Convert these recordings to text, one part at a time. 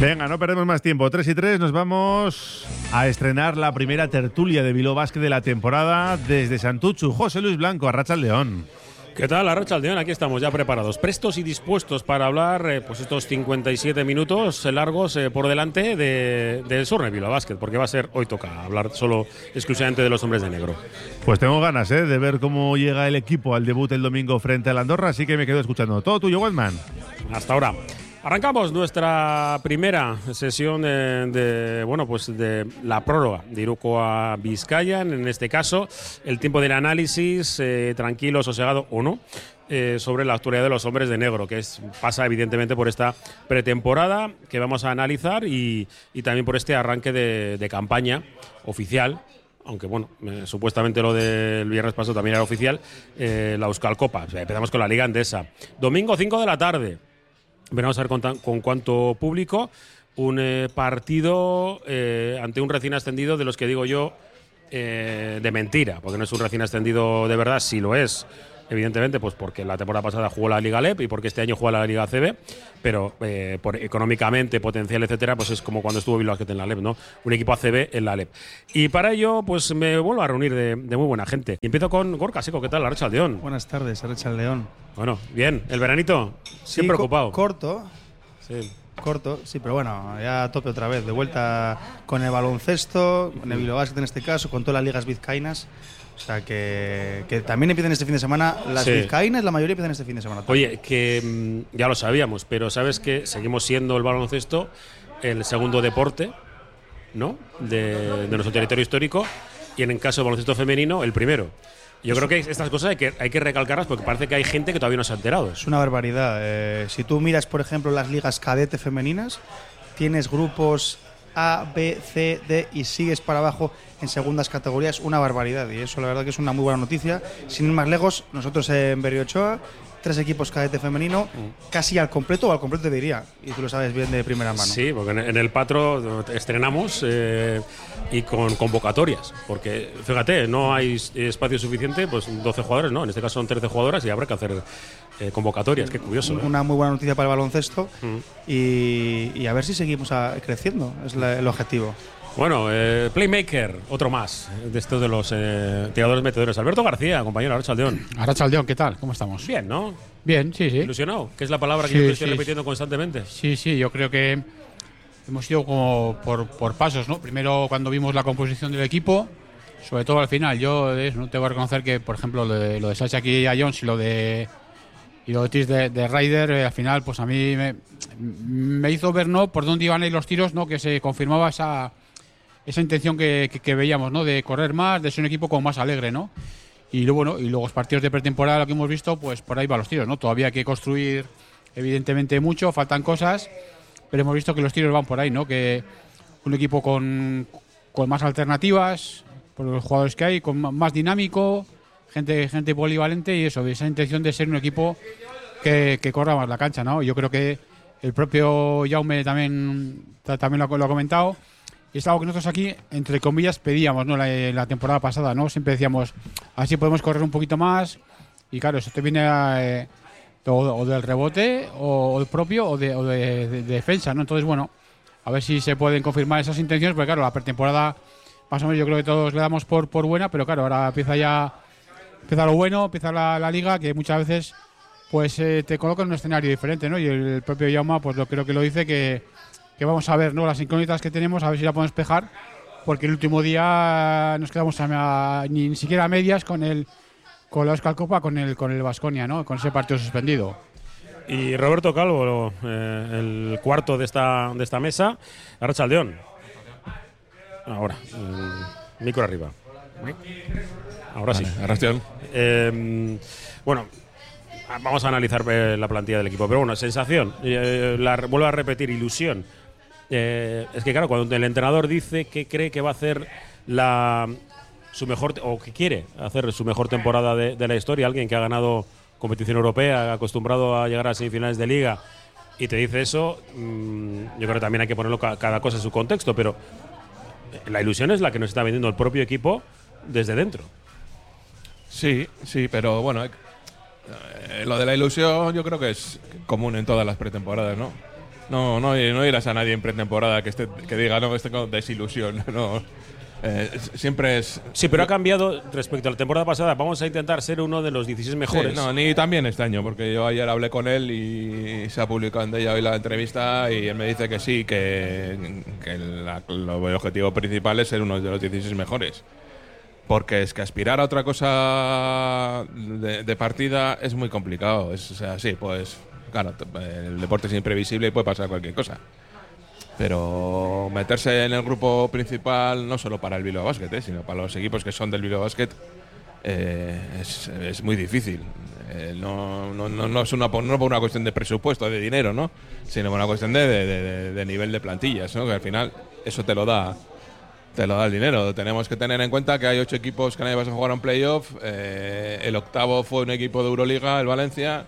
Venga, no perdemos más tiempo. 3 y 3 nos vamos a estrenar la primera tertulia de Biló Basket de la temporada desde Santuchu. José Luis Blanco, Arracha León. ¿Qué tal, Arracha Aldeón? Aquí estamos ya preparados, prestos y dispuestos para hablar eh, pues estos 57 minutos largos eh, por delante de, del Bilbao Basket, porque va a ser, hoy toca hablar solo exclusivamente de los hombres de negro. Pues tengo ganas eh, de ver cómo llega el equipo al debut el domingo frente a la Andorra, así que me quedo escuchando. Todo tuyo, Wildman. Hasta ahora. Arrancamos nuestra primera sesión de, bueno pues de la prórroga de Iruko a Vizcaya. En este caso, el tiempo del análisis, eh, tranquilo, sosegado o no, eh, sobre la actualidad de los hombres de negro, que es, pasa evidentemente por esta pretemporada que vamos a analizar y, también por este arranque de, campaña oficial aunque bueno, eh, supuestamente lo del viernes pasado también era oficial, la Euskal Copa. empezamos con la Liga Andesa. Domingo 5 de la tarde, Veremos a ver con, cuánto público. Un eh, partido eh, ante un recién ascendido de los que digo yo eh, de mentira, porque no es un recién ascendido de verdad, si lo es, evidentemente, pues porque la temporada pasada jugó la Liga LEP y porque este año juega la Liga CB, pero por económicamente, potencial, etcétera, pues es como cuando estuvo Bilbao en la LEP, ¿no? Un equipo ACB en la LEP. Y para ello, pues me vuelvo a reunir de, muy buena gente. Y empiezo con Gorka Seco, ¿qué tal, Arracha León? Buenas tardes, Arracha León. Bueno, bien. ¿El veranito? Siempre ocupado. corto. Sí. Corto, sí, pero bueno, ya a tope otra vez. De vuelta con el baloncesto, con el Bilbao en este caso, con todas las ligas vizcaínas. O sea, que, también empiezan este fin de semana. Las vizcaínas, la mayoría empiezan este fin de semana. Oye, que mm, ya lo sabíamos, pero sabes que seguimos siendo el baloncesto el segundo deporte, ¿no? De, de nuestro territorio histórico. Y en el caso del baloncesto femenino, el primero. Yo creo que estas cosas hay que, hay que recalcarlas porque parece que hay gente que todavía no se ha enterado. Es una barbaridad. Eh, si tú miras, por ejemplo, las ligas cadete femeninas, tienes grupos A, B, C, D y sigues para abajo en segundas categorías, una barbaridad. Y eso la verdad que es una muy buena noticia. Sin ir más lejos, nosotros en Berriochoa tres equipos cadete femenino, mm. casi al completo o al completo te diría. Y tú lo sabes bien de primera mano. Sí, porque en el Patro estrenamos eh, y con convocatorias. Porque fíjate, no hay espacio suficiente, pues 12 jugadores, ¿no? En este caso son 13 jugadoras y habrá que hacer eh, convocatorias. Qué curioso. ¿eh? Una muy buena noticia para el baloncesto mm. y, a ver si seguimos creciendo, es el objetivo. Bueno, eh, Playmaker, otro más de estos de los eh, tiradores metedores. Alberto García, compañero Arrachaldeón. Arrachaldeón, ¿qué tal? ¿Cómo estamos? Bien, ¿no? Bien, sí, sí. Ilusionado, que es la palabra que yo estoy repitiendo constantemente. Sí, sí, yo creo que hemos ido como por, pasos, ¿no? Primero cuando vimos la composición del equipo, sobre todo al final. Yo no te voy a reconocer que, por ejemplo, lo de, lo de Sacha aquí a Jones y lo de y lo de de, de Ryder, eh, al final, pues a mí me, me hizo ver, ¿no? Por dónde iban a ir los tiros, ¿no? Que se confirmaba esa esa intención que, veíamos, ¿no? De correr más, de ser un equipo como más alegre, ¿no? Y luego, bueno, y luego los partidos de pretemporada, lo que hemos visto, pues por ahí van los tiros, ¿no? Todavía hay que construir, evidentemente, mucho, faltan cosas, pero hemos visto que los tiros van por ahí, ¿no? Que un equipo con, más alternativas, por los jugadores que hay, con más dinámico, gente, gente polivalente y eso, esa intención de ser un equipo que, corra más la cancha, ¿no? Yo creo que el propio Jaume también, también lo ha comentado y es algo que nosotros aquí, entre comillas, pedíamos ¿no? la, temporada pasada, ¿no? Siempre decíamos, así podemos correr un poquito más. Y claro, eso te viene eh, o, del rebote, o, del propio, o, de, defensa, ¿no? Entonces, bueno, a ver si se pueden confirmar esas intenciones, porque claro, la pretemporada, más o menos yo creo que todos le damos por, por buena, pero claro, ahora empieza ya, empieza lo bueno, empieza la, liga, que muchas veces pues eh, te coloca en un escenario diferente, ¿no? Y el, propio Yauma, pues lo creo que lo dice que que vamos a ver ¿no? las incógnitas que tenemos, a ver si la podemos despejar, porque el último día nos quedamos ni, siquiera a medias con el con la Oscar Copa, con el con el Vasconia, ¿no? con ese partido suspendido. Y Roberto Calvo, eh, el cuarto de esta, de esta mesa, Arrachaldeón. Ahora, micro arriba. Ahora sí. Eh, bueno, vamos a analizar eh, la plantilla del equipo, pero bueno, sensación, la, vuelvo a repetir, ilusión eh, es que claro, cuando el entrenador dice que cree que va a hacer la su mejor o que quiere hacer su mejor temporada de, la historia, alguien que ha ganado competición europea, acostumbrado a llegar a semifinales de liga y te dice eso, mm, yo creo que también hay que ponerlo cada cosa en su contexto, pero la ilusión es la que nos está vendiendo el propio equipo desde dentro. Sí, sí, pero bueno, eh, lo de la ilusión yo creo que es común en todas las pretemporadas, ¿no? No, no, no irás a nadie en pretemporada que, esté, que diga, no, estoy con desilusión. No. Eh, siempre es. Sí, pero ha cambiado respecto a la temporada pasada. Vamos a intentar ser uno de los 16 mejores. Sí, no, ni también este año, porque yo ayer hablé con él y se ha publicado en ella hoy la entrevista y él me dice que sí, que, que la- lo- el objetivo principal es ser uno de los 16 mejores. Porque es que aspirar a otra cosa de, de partida es muy complicado. Es, o sea, sí, pues claro, el deporte es imprevisible y puede pasar cualquier cosa. Pero meterse en el grupo principal, no solo para el Bilbao Basket, eh, sino para los equipos que son del Bilbao Basket, eh, es, muy difícil. Eh, no, no, no, es una, no por una cuestión de presupuesto, de dinero, ¿no? Sino por una cuestión de, de- nivel de plantillas, ¿no? Que al final eso te lo da te lo da el dinero. Tenemos que tener en cuenta que hay ocho equipos que nadie va a jugar un playoff. eh, el octavo fue un equipo de Euroliga, el Valencia,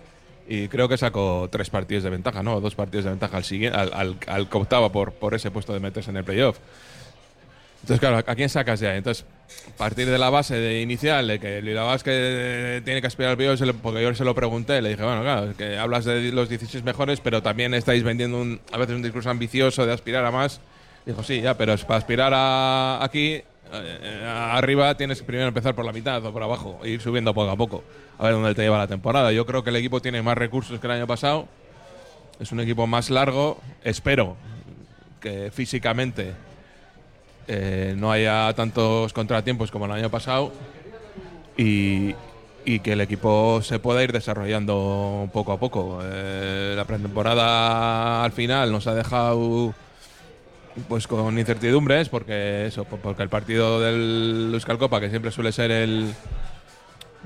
y creo que sacó tres partidos de ventaja, ¿no? Dos partidos de ventaja al, siguiente, al, al, al que optaba por, por ese puesto de meterse en el playoff. Entonces, claro, ¿a quién sacas ya? Entonces, partir de la base de inicial de que Bilbao que tiene que aspirar al playoff, porque yo se lo pregunté, le dije, bueno, claro, que hablas de los 16 mejores, pero también estáis vendiendo un, a veces un discurso ambicioso de aspirar a más. Dijo, sí, ya, pero es para aspirar a aquí, arriba tienes que primero empezar por la mitad o por abajo, e ir subiendo poco a poco, a ver dónde te lleva la temporada. Yo creo que el equipo tiene más recursos que el año pasado, es un equipo más largo, espero que físicamente eh, no haya tantos contratiempos como el año pasado y, que el equipo se pueda ir desarrollando poco a poco. Eh, la pretemporada al final nos ha dejado pues con incertidumbres porque eso po- porque el partido del Euskal Copa que siempre suele ser el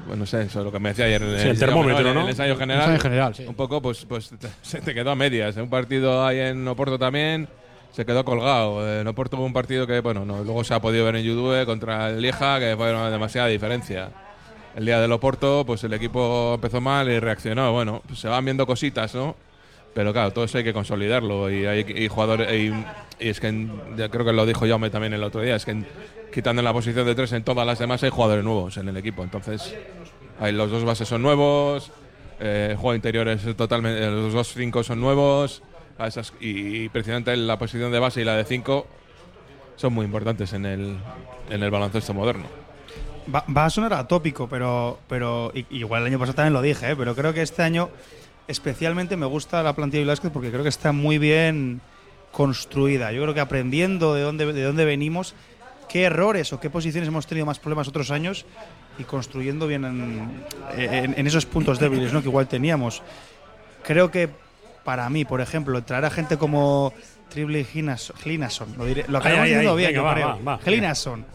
bueno, no sé, eso es lo que me decía ayer en Sí, el termómetro, ¿no? El ensayo general. ensayo general, sí. Un poco, pues, pues se te quedó a medias. Un partido ahí en Oporto también se quedó colgado. En Oporto hubo un partido que, bueno, no, luego se ha podido ver en Yudue contra el Lieja, que fue una demasiada diferencia. El día del Oporto, pues el equipo empezó mal y reaccionó. Bueno, pues se van viendo cositas, ¿no? Pero claro, todo eso hay que consolidarlo. Y hay y jugadores. Y, y es que en- creo que lo dijo Jaume también el otro día. Es que en- quitando la posición de tres en todas las demás hay jugadores nuevos en el equipo. Entonces, hay, los dos bases son nuevos. Eh, juego interior es totalmente. Los dos cinco son nuevos. esas- y, y precisamente la posición de base y la de cinco son muy importantes en el, en el baloncesto moderno. Va, va a sonar atópico, pero, pero igual el año pasado también lo dije, ¿eh? pero creo que este año especialmente me gusta la plantilla de Velázquez porque creo que está muy bien construida. Yo creo que aprendiendo de dónde, de dónde venimos, qué errores o qué posiciones hemos tenido más problemas otros años y construyendo bien en, en- en esos puntos débiles ¿no? que igual teníamos. Creo que para mí, por ejemplo, traer a gente como Triple Glinason, lo, diré, lo acabamos diciendo bien, venga, yo va, creo. va, va. Glinason,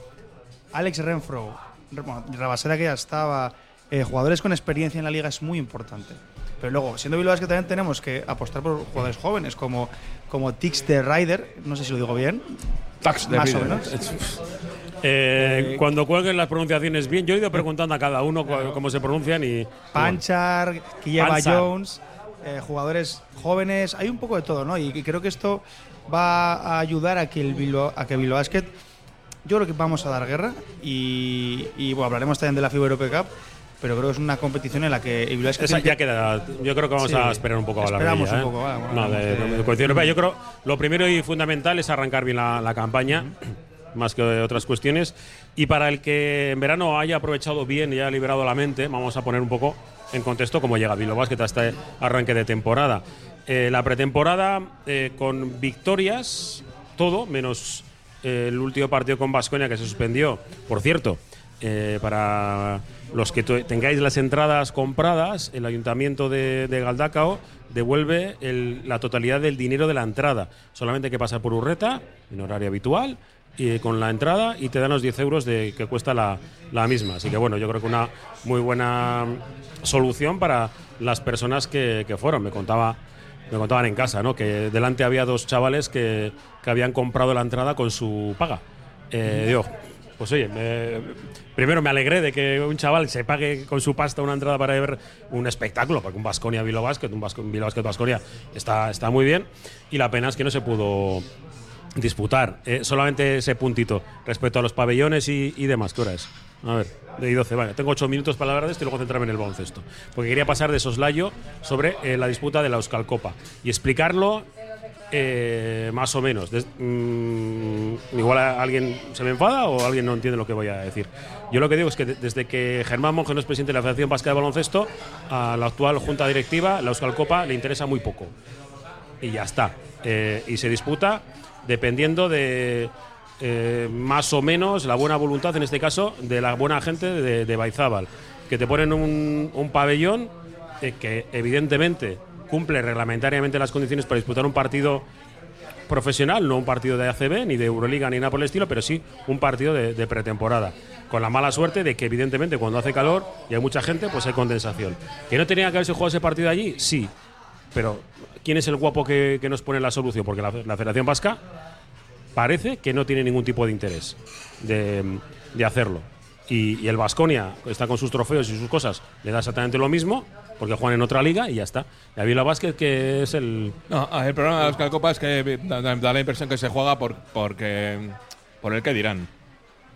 Alex Renfro, bueno, Rabasera que ya estaba, eh, jugadores con experiencia en la liga es muy importante. Pero luego, siendo Bilbao que también tenemos que apostar por jugadores jóvenes como, como Tix de Ryder, no sé si lo digo bien, Tax de más o Rieder. menos. Eh, cuando cuelguen las pronunciaciones bien, yo he ido preguntando a cada uno cu- cómo se pronuncian y. Panchar, Killeva. Jones, eh, jugadores jóvenes, hay un poco de todo, ¿no? Y, y creo que esto va a ayudar a que el Bilbao, a que Bilbao Basket, yo creo que vamos a dar guerra y, y, bueno, hablaremos también de la FIBA Europe Cup, pero creo que es una competición en la que Basket Esa ya que- queda. Yo creo que vamos Sí. a esperar un poco a la Esperamos un ¿eh? poco, de, de- de europea. Yo creo lo primero y fundamental es arrancar bien la, la campaña, más que otras cuestiones. Y para el que en verano haya aprovechado bien y haya liberado la mente, vamos a poner un poco en contexto cómo llega Bilbao Basket a este arranque de temporada. Eh, la pretemporada eh, con victorias, todo, menos eh, el último partido con Vasconia que se suspendió. Por cierto, eh, para los que tengáis las entradas compradas, el ayuntamiento de, de Galdacao devuelve el- la totalidad del dinero de la entrada. Solamente hay que pasar por Urreta, en horario habitual, y con la entrada y te dan los 10 euros de, que cuesta la, la misma. Así que bueno, yo creo que una muy buena solución para las personas que, que fueron. Me contaba me contaban en casa, ¿no? Que delante había dos chavales que, que habían comprado la entrada con su paga. Eh, digo, pues oye, me- primero me alegré de que un chaval se pague con su pasta una entrada para ver un espectáculo, porque un Basconia Bilbao Basket, un Bilbao Basket Basconia está, está muy bien. Y la pena es que no se pudo disputar. Eh, solamente ese puntito respecto a los pabellones y, y demás. ¿Qué hora es? A ver, de 12. Vale, tengo 8 minutos para hablar de esto y luego centrarme en el baloncesto. Porque quería pasar de soslayo sobre eh, la disputa de la Euskal Copa y explicarlo eh, más o menos. Mm, igual alguien se me enfada o alguien no entiende lo que voy a decir. Yo lo que digo es que de- desde que Germán Monge no es presidente de la Federación Vasca de Baloncesto, a la actual Junta Directiva, la Euskal Copa le interesa muy poco. Y ya está. Eh, y se disputa dependiendo de eh, más o menos la buena voluntad, en este caso, de la buena gente de, de Baizábal. Que te ponen un, pabellón que evidentemente cumple reglamentariamente las condiciones para disputar un partido profesional, no un partido de ACB, ni de Euroliga, ni nada por el estilo, pero sí un partido de, de pretemporada. Con la mala suerte de que, evidentemente, cuando hace calor y hay mucha gente, pues hay condensación. ¿Que no tenía que haberse jugado ese partido allí? Sí. Pero, ¿quién es el guapo que, que nos pone la solución? Porque la, la Federación Vasca parece que no tiene ningún tipo de interés de, de hacerlo. Y, y el Vasconia está con sus trofeos y sus cosas, le da exactamente lo mismo, porque juegan en otra liga y ya está. Y a Vila Vázquez, que es el, No, el problema de la Euskal Copa es que da, la impresión que se juega por, porque, por el que dirán.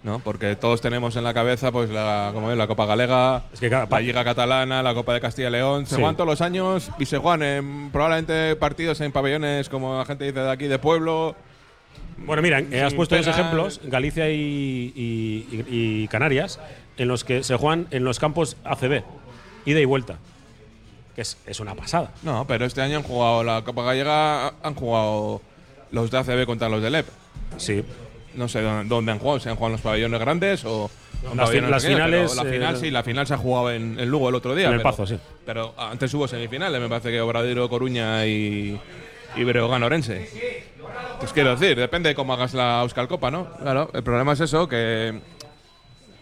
¿no? Porque todos tenemos en la cabeza pues la, como es, la Copa Galega, Es que la Liga Catalana, la Copa de Castilla y León. Se Sí. juegan todos los años y se juegan en, probablemente partidos en pabellones, como la gente dice de aquí, de pueblo. Bueno, mira, eh, has puesto dos ejemplos, Galicia y, y- y- y Canarias, en los que se juegan en los campos ACB, ida y vuelta. Que es, es una pasada. No, pero este año han jugado la Copa Gallega, han jugado los de ACB contra los de LEP. Sí. No sé dónde, han jugado, si han jugado en los pabellones grandes o. o en Las pabellones fi- las finales, La final eh, sí, la final se ha jugado en, en Lugo el otro día. En el pero- Pazo, sí. Pero antes hubo semifinales, me parece que Obradero, Coruña y, y Breogán Orense. Pues quiero decir, depende de cómo hagas la Euskal Copa, ¿no? Claro, el problema es eso, que.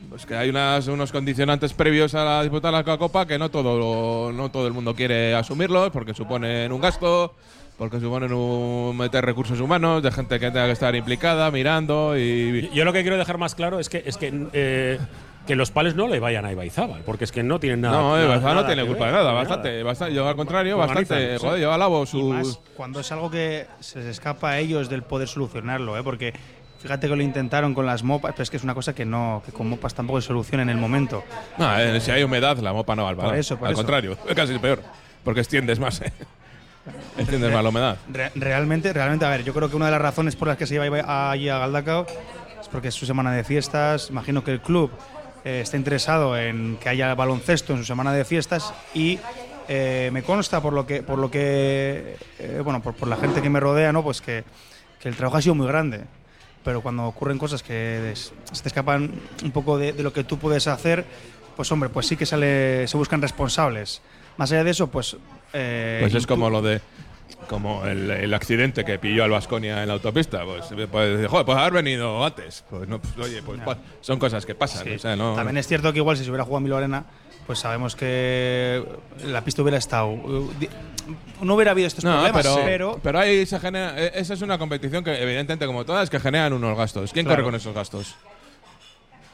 Pues que hay unas, unos condicionantes previos a la disputa de la Copa que no todo, no todo el mundo quiere asumirlos porque suponen un gasto, porque suponen un meter recursos humanos de gente que tenga que estar implicada, mirando y. Yo lo que quiero dejar más claro es que es que, eh, que los pales no le vayan a Ibaizábal, porque es que no tienen nada. No, Bazán no tiene culpa de nada, nada. bastante, bastante. Yo al contrario, bastante. Joder, lleva a labo Y sus. más cuando es algo que se les escapa a ellos del poder solucionarlo, ¿eh? porque fíjate que lo intentaron con las mopas, pero es que es una cosa que no, que con mopas tampoco se soluciona en el momento. No, eh, si hay humedad, la mopa no va al eso, por Al eso. contrario, es casi peor. Porque extiendes más, ¿eh? Extiendes más la humedad. Re- realmente, realmente, a ver, yo creo que una de las razones por las que se iba a- allí a Galdacao es porque es su semana de fiestas. Imagino que el club eh, está interesado en que haya baloncesto en su semana de fiestas y eh, me consta por lo que, por lo que, eh, bueno, por, por la gente que me rodea, ¿no? Pues que, que el trabajo ha sido muy grande. Pero cuando ocurren cosas que se te escapan un poco de, de lo que tú puedes hacer, pues hombre, pues sí que sale, se buscan responsables. Más allá de eso, pues. eh, Pues es como lo de. Como el, el accidente que pilló al Vasconia en la autopista. Pues puedes decir, joder, pues haber venido antes. Pues no, pues, oye, pues pa- son cosas que pasan. Sí. o sea, no, También es cierto que igual si se hubiera jugado en Milo Arena, pues sabemos que la pista hubiera estado. di- No hubiera habido estos No, problemas, pero, pero, pero ahí se genera. eh, Esa es una competición que, evidentemente, como todas, que generan unos gastos. ¿Quién Claro. corre con esos gastos?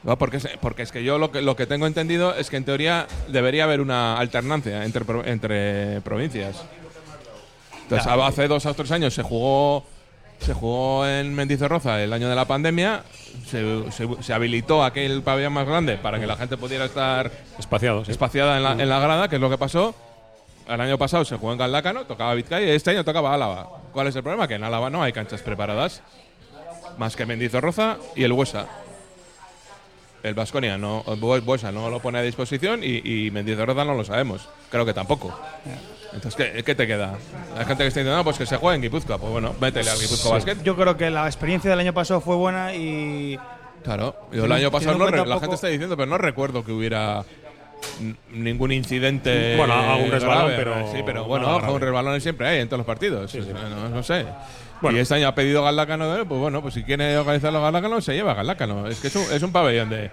No, porque, es, porque es que yo lo que, lo que tengo entendido es que en teoría debería haber una alternancia entre, entre provincias. Entonces, hace dos o tres años se jugó se jugó en Mendizorroza el año de la pandemia, se, se- se habilitó aquel pabellón más grande para que la gente pudiera estar Espaciados. sí. espaciada en la, en la grada, que es lo que pasó. El año pasado se jugó en Galdácano, tocaba Vizcaya y este año tocaba Álava. ¿Cuál es el problema? Que en Álava no hay canchas preparadas, más que Mendizorroza y el Huesa. El Vasconia no, Buesa no lo pone a disposición y, y Mendizorroza no lo sabemos. Creo que tampoco. Entonces, ¿qué, qué te queda? Hay gente que está diciendo, no, pues que se juegue en Guipúzcoa. Pues bueno, métele al Guipúzcoa Basket. yo creo que la experiencia del año pasado fue buena y. Claro, yo el año pasado no la gente está diciendo, pero no recuerdo que hubiera ningún incidente. Bueno, algún resbalón, grave. pero Sí, pero bueno, nada ojo, un grave. resbalón siempre hay en todos los partidos. No, no sé. Bueno. Y este año ha pedido Galdácano, eh, pues bueno, pues si quiere organizarlo Galdácano, se lleva Galdácano. Es que es un, es un pabellón de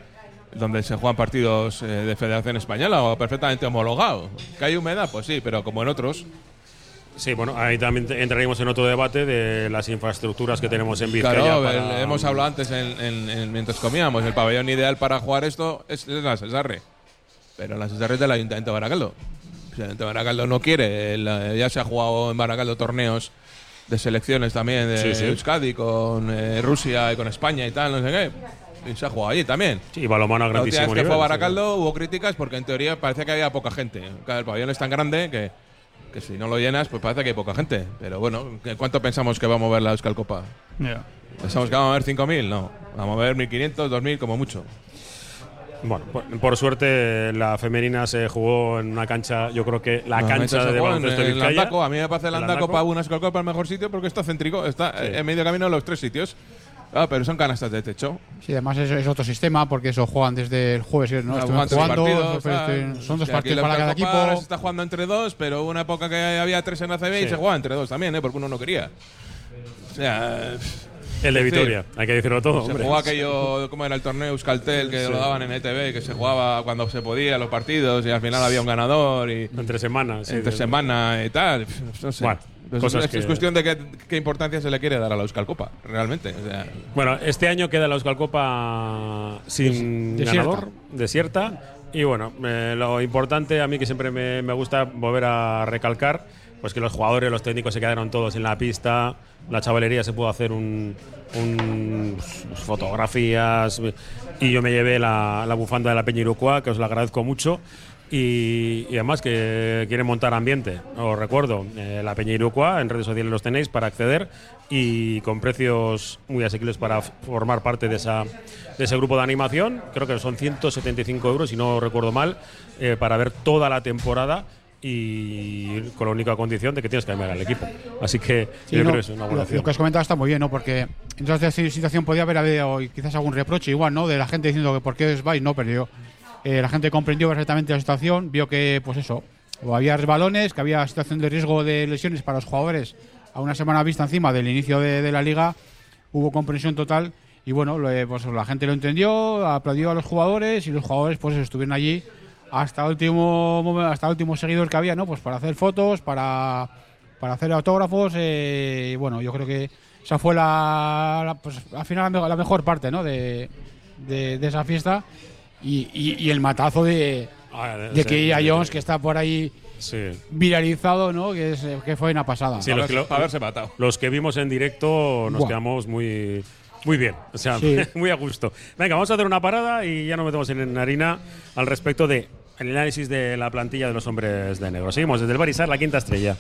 donde se juegan partidos eh, de Federación Española o perfectamente homologado. ¿Que hay humedad? Pues sí, pero como en otros. Sí, bueno, ahí también entraríamos en otro debate de las infraestructuras que tenemos en Vizcaya. Claro, para- hemos hablado antes en, en- en- mientras comíamos. El pabellón ideal para jugar esto es, es la Cesarre. Pero la Cesarre es del Ayuntamiento de Baracaldo. El Ayuntamiento de Baracaldo no quiere, eh, ya se ha jugado en Baracaldo torneos de selecciones también de Sí, sí. Euskadi con eh, Rusia y con España y tal, no sé qué. Y se ha jugado allí también. Sí, balomano a La última grandísimo vez que fue a nivel, sí. Baracaldo hubo críticas porque en teoría parecía que había poca gente. El pabellón es tan grande que, que si no lo llenas, pues parece que hay poca gente. Pero bueno, ¿qué- ¿cuánto pensamos que va a mover la Euskal Copa? ¿Pensamos que va a mover 5.000? No, va a mover 1.500, 2.000 como mucho. Bueno, por, por suerte la femenina se jugó en una cancha, yo creo que la Normalmente cancha de en baloncesto de el Vizcaya. Landaco. A mí me parece el El Landaco para una Copa el mejor sitio porque está céntrico, está Sí. en medio camino de los tres sitios. Ah, pero son canastas de techo. Sí, además es, es otro sistema porque eso juegan desde el jueves, ¿no? Estuvieron jugando, partidos, pero son dos partidos para cada equipo. Se está jugando entre dos, pero hubo una época que había tres en ACB y Sí. se jugaba entre dos también, ¿eh? porque uno no quería. O sea, El de Sí. Vitoria, hay que decirlo todo. se hombre. jugaba aquello, como era el torneo Euskaltel, que Sí. lo daban en ETV, que se jugaba cuando se podía los partidos y al final había un ganador y Entre semanas. sí, entre de- semana y tal. No sé. Bueno, Pues cosas es, es que- cuestión de qué, qué importancia se le quiere dar a la Euskal Copa, realmente. O sea, Bueno, este año queda la Euskal Copa sin Desierta. ganador, desierta. Y bueno, eh, lo importante a mí que siempre me, me gusta volver a recalcar, pues que los jugadores, los técnicos se quedaron todos en la pista, la chavalería se pudo hacer un, un- pues, fotografías y yo me llevé la, la bufanda de la Peña Irucoa, que os la agradezco mucho. Y, y además que quieren montar ambiente. Os recuerdo, eh, la Peña Irucoa, en redes sociales los tenéis para acceder y con precios muy asequibles para formar parte de, esa, de ese grupo de animación. Creo que son 175 euros, si no recuerdo mal, eh, para ver toda la temporada y con la única condición de que tienes que cambiar al equipo. Así que Sí, yo no, creo que es una buena lo, opción. lo que has comentado está muy bien, ¿no? Porque en toda esta situación podía haber habido quizás algún reproche igual, ¿no? De la gente diciendo que por qué os vais, no, pero yo, eh, la gente comprendió perfectamente la situación, vio que, pues eso, había resbalones, que había situación de riesgo de lesiones para los jugadores a una semana vista encima del inicio de, la liga, hubo comprensión total y bueno, eh, pues la gente lo entendió, aplaudió a los jugadores y los jugadores pues estuvieron allí hasta el último hasta último seguidor que había, ¿no? Pues para hacer fotos, para para hacer autógrafos eh, bueno, yo creo que esa fue la, pues, al final la, me- la mejor parte, ¿no? De, de esa fiesta y, y- y el matazo de, Ah, de sí, que sí, Jones que está por ahí Sí. viralizado, ¿no? Que, es, que fue una pasada. Sí, los que lo- haberse matado. Los que vimos en directo nos Buah. quedamos muy, muy bien, o sea, Sí. muy a gusto. Venga, vamos a hacer una parada y ya nos metemos en harina al respecto de el análisis de la plantilla de los hombres de negro. Seguimos desde el Barisar, la quinta estrella.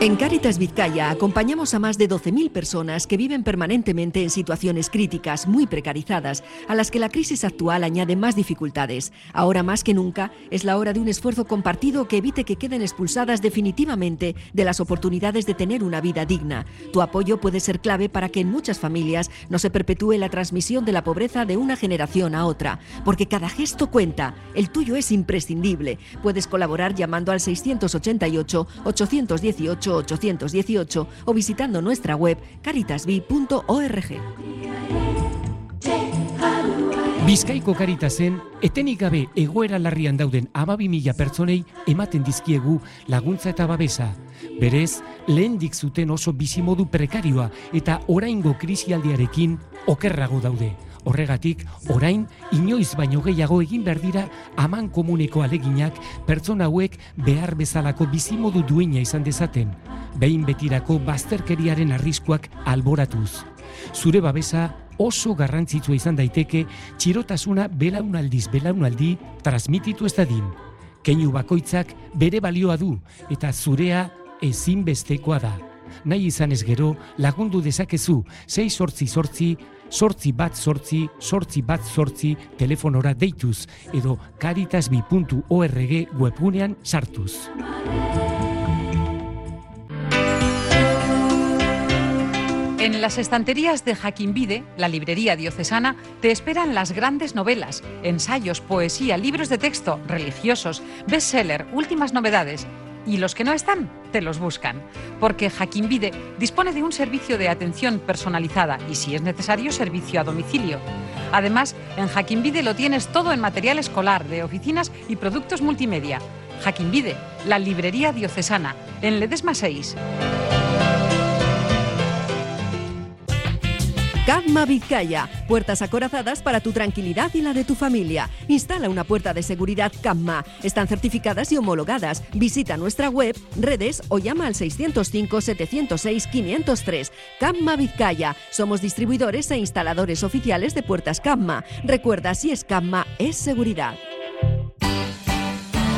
En Cáritas Vizcaya acompañamos a más de 12.000 personas que viven permanentemente en situaciones críticas, muy precarizadas, a las que la crisis actual añade más dificultades. Ahora más que nunca es la hora de un esfuerzo compartido que evite que queden expulsadas definitivamente de las oportunidades de tener una vida digna. Tu apoyo puede ser clave para que en muchas familias no se perpetúe la transmisión de la pobreza de una generación a otra, porque cada gesto cuenta. El tuyo es imprescindible. Puedes colaborar llamando al 688 818 818 o visitando nuestra web caritasbi.org. Bizkaiko karitazen, etenik gabe egoera larrian dauden amabi mila pertsonei ematen dizkiegu laguntza eta babesa. Berez, lehendik zuten oso bizimodu prekarioa eta oraingo krisialdiarekin okerrago daude. Horregatik, orain, inoiz baino gehiago egin behar dira aman komuneko aleginak pertsona hauek behar bezalako bizimodu duina izan dezaten. Behin betirako bazterkeriaren arriskuak alboratuz. Zure babesa oso garrantzitsua izan daiteke txirotasuna belaunaldiz belaunaldi transmititu ez dadin. Keinu bakoitzak bere balioa du eta zurea ezinbestekoa da. Nahi izan ez gero lagundu dezakezu 6 sortzi sortzi sortzi bat sortzi, sortzi bat sortzi telefonora deituz edo caritasbi.org webgunean sartuz. En las estanterías de Jaquimbide, la librería diocesana, te esperan las grandes novelas, ensayos, poesía, libros de texto, religiosos, bestseller, últimas novedades. Y los que no están, te los buscan. Porque Jaquimbide dispone de un servicio de atención personalizada y, si es necesario, servicio a domicilio. Además, en Jaquimbide lo tienes todo en material escolar, de oficinas y productos multimedia. Jaquimbide, la librería diocesana, en Ledesma 6. Cadma Vizcaya, puertas acorazadas para tu tranquilidad y la de tu familia. Instala una puerta de seguridad Cadma. Están certificadas y homologadas. Visita nuestra web, redes o llama al 605-706-503. Cadma Vizcaya. Somos distribuidores e instaladores oficiales de puertas Cadma. Recuerda, si es Cadma, es seguridad.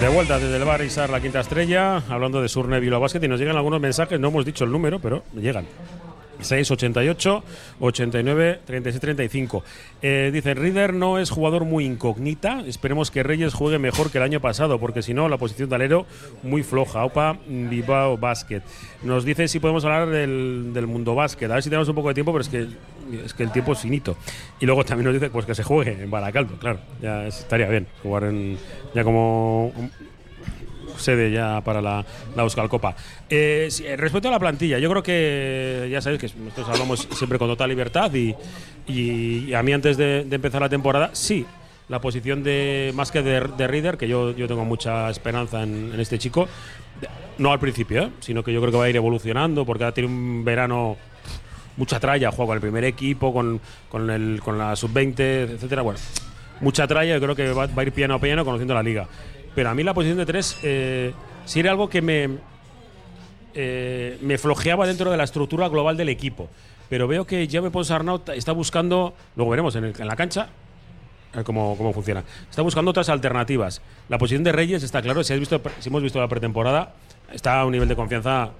De vuelta desde el bar Isar La Quinta Estrella, hablando de Surne Bilbao Basket y nos llegan algunos mensajes, no hemos dicho el número, pero llegan. 688 89 36 35. Eh, dice, Reader no es jugador muy incógnita. Esperemos que Reyes juegue mejor que el año pasado, porque si no, la posición de alero muy floja. Opa, Bilbao Basket. Nos dice si podemos hablar del, del mundo básquet. A ver si tenemos un poco de tiempo, pero es que, es que el tiempo es finito. Y luego también nos dice pues que se juegue en Baracaldo, claro. Ya estaría bien jugar en ya como sede ya para la, la Euskal Copa. Eh, eh, respecto a la plantilla, yo creo que ya sabéis que nosotros hablamos siempre con total libertad y, y- a mí antes de, empezar la temporada, sí, la posición de más que de, de Reader, que yo, yo tengo mucha esperanza en, este chico, no al principio, ¿eh? sino que yo creo que va a ir evolucionando porque ha tenido un verano mucha tralla, juega con el primer equipo, con, con, el, con la sub-20, etcétera. Bueno, mucha tralla, yo creo que va, va a ir piano a piano conociendo la liga. Pero a mí la posición de tres eh, sí era algo que me, eh, me flojeaba dentro de la estructura global del equipo. Pero veo que Jaume Ponsarnau está buscando, luego veremos en, el- en la cancha, cómo, cómo funciona. Está buscando otras alternativas. La posición de Reyes está claro, si, has visto, si hemos visto la pretemporada, está a un nivel de confianza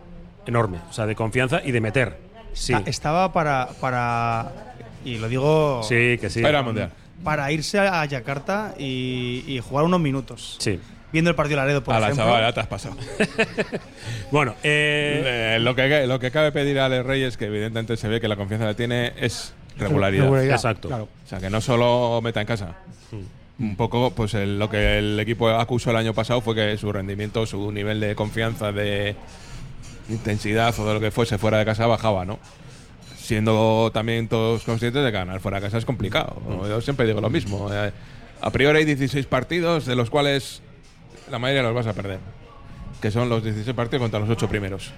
enorme. O sea, de confianza y de meter. Sí, Ah, Estaba para, para. Y lo digo. sí, que sí. Para mundial. Para irse a Yakarta y, y jugar unos minutos. Sí. Viendo el partido de Laredo, por a la ejemplo. chavala te has pasado. Bueno, eh, Eh, lo, que, lo que cabe pedir a Alex Reyes, que evidentemente se ve que la confianza que tiene, es regularidad. Regularidad, Exacto. claro. O sea, que no solo meta en casa. Un poco, pues el- lo que el equipo acusó el año pasado fue que su rendimiento, su nivel de confianza, de intensidad o de lo que fuese fuera de casa bajaba, ¿no? Siendo también todos conscientes de ganar fuera de casa es complicado. Yo siempre digo lo mismo. eh, a priori hay 16 partidos, de los cuales la mayoría los vas a perder. Que son los 16 partidos contra los 8 primeros.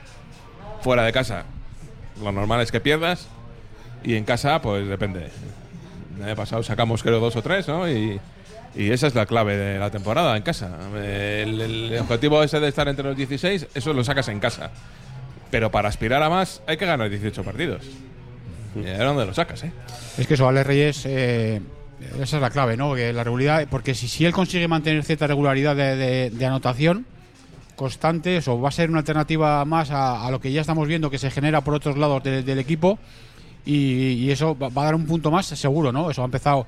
Fuera de casa, lo normal es que pierdas. Y en casa, pues depende. El año pasado sacamos creo dos o tres, ¿no? Y, y esa es la clave de la temporada, en casa. El, el objetivo ese de estar entre los 16, eso lo sacas en casa. Pero para aspirar a más hay que ganar 18 partidos. Es donde lo sacas, ¿eh? Es que eso, Alex Reyes, eh, esa es la clave, ¿no? Que la regularidad, porque si, si él consigue mantener cierta regularidad de, anotación constante, eso va a ser una alternativa más a, lo que ya estamos viendo que se genera por otros lados de- del equipo y, eso va, a dar un punto más seguro, ¿no? Eso ha empezado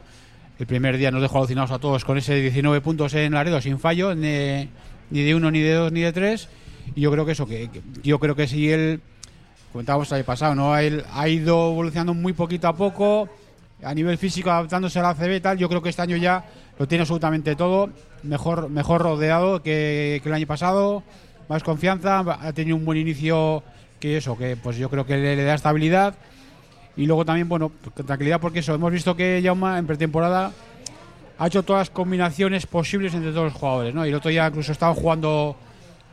el primer día, nos dejó alucinados a todos con ese 19 puntos en Laredo sin fallo, ni, ni de uno, ni de dos, ni de tres. Y yo creo que eso, que, que- yo creo que si él comentábamos el pasado, ¿no? Él ha ido evolucionando muy poquito a poco, a nivel físico, adaptándose a la CB y tal. Yo creo que este año ya lo tiene absolutamente todo, mejor, mejor rodeado que, que el año pasado, más confianza, ha tenido un buen inicio que eso, que pues yo creo que le, le da estabilidad. Y luego también, bueno, pues, tranquilidad porque eso, hemos visto que Jauma en pretemporada ha hecho todas las combinaciones posibles entre todos los jugadores, ¿no? Y el otro día incluso estaba jugando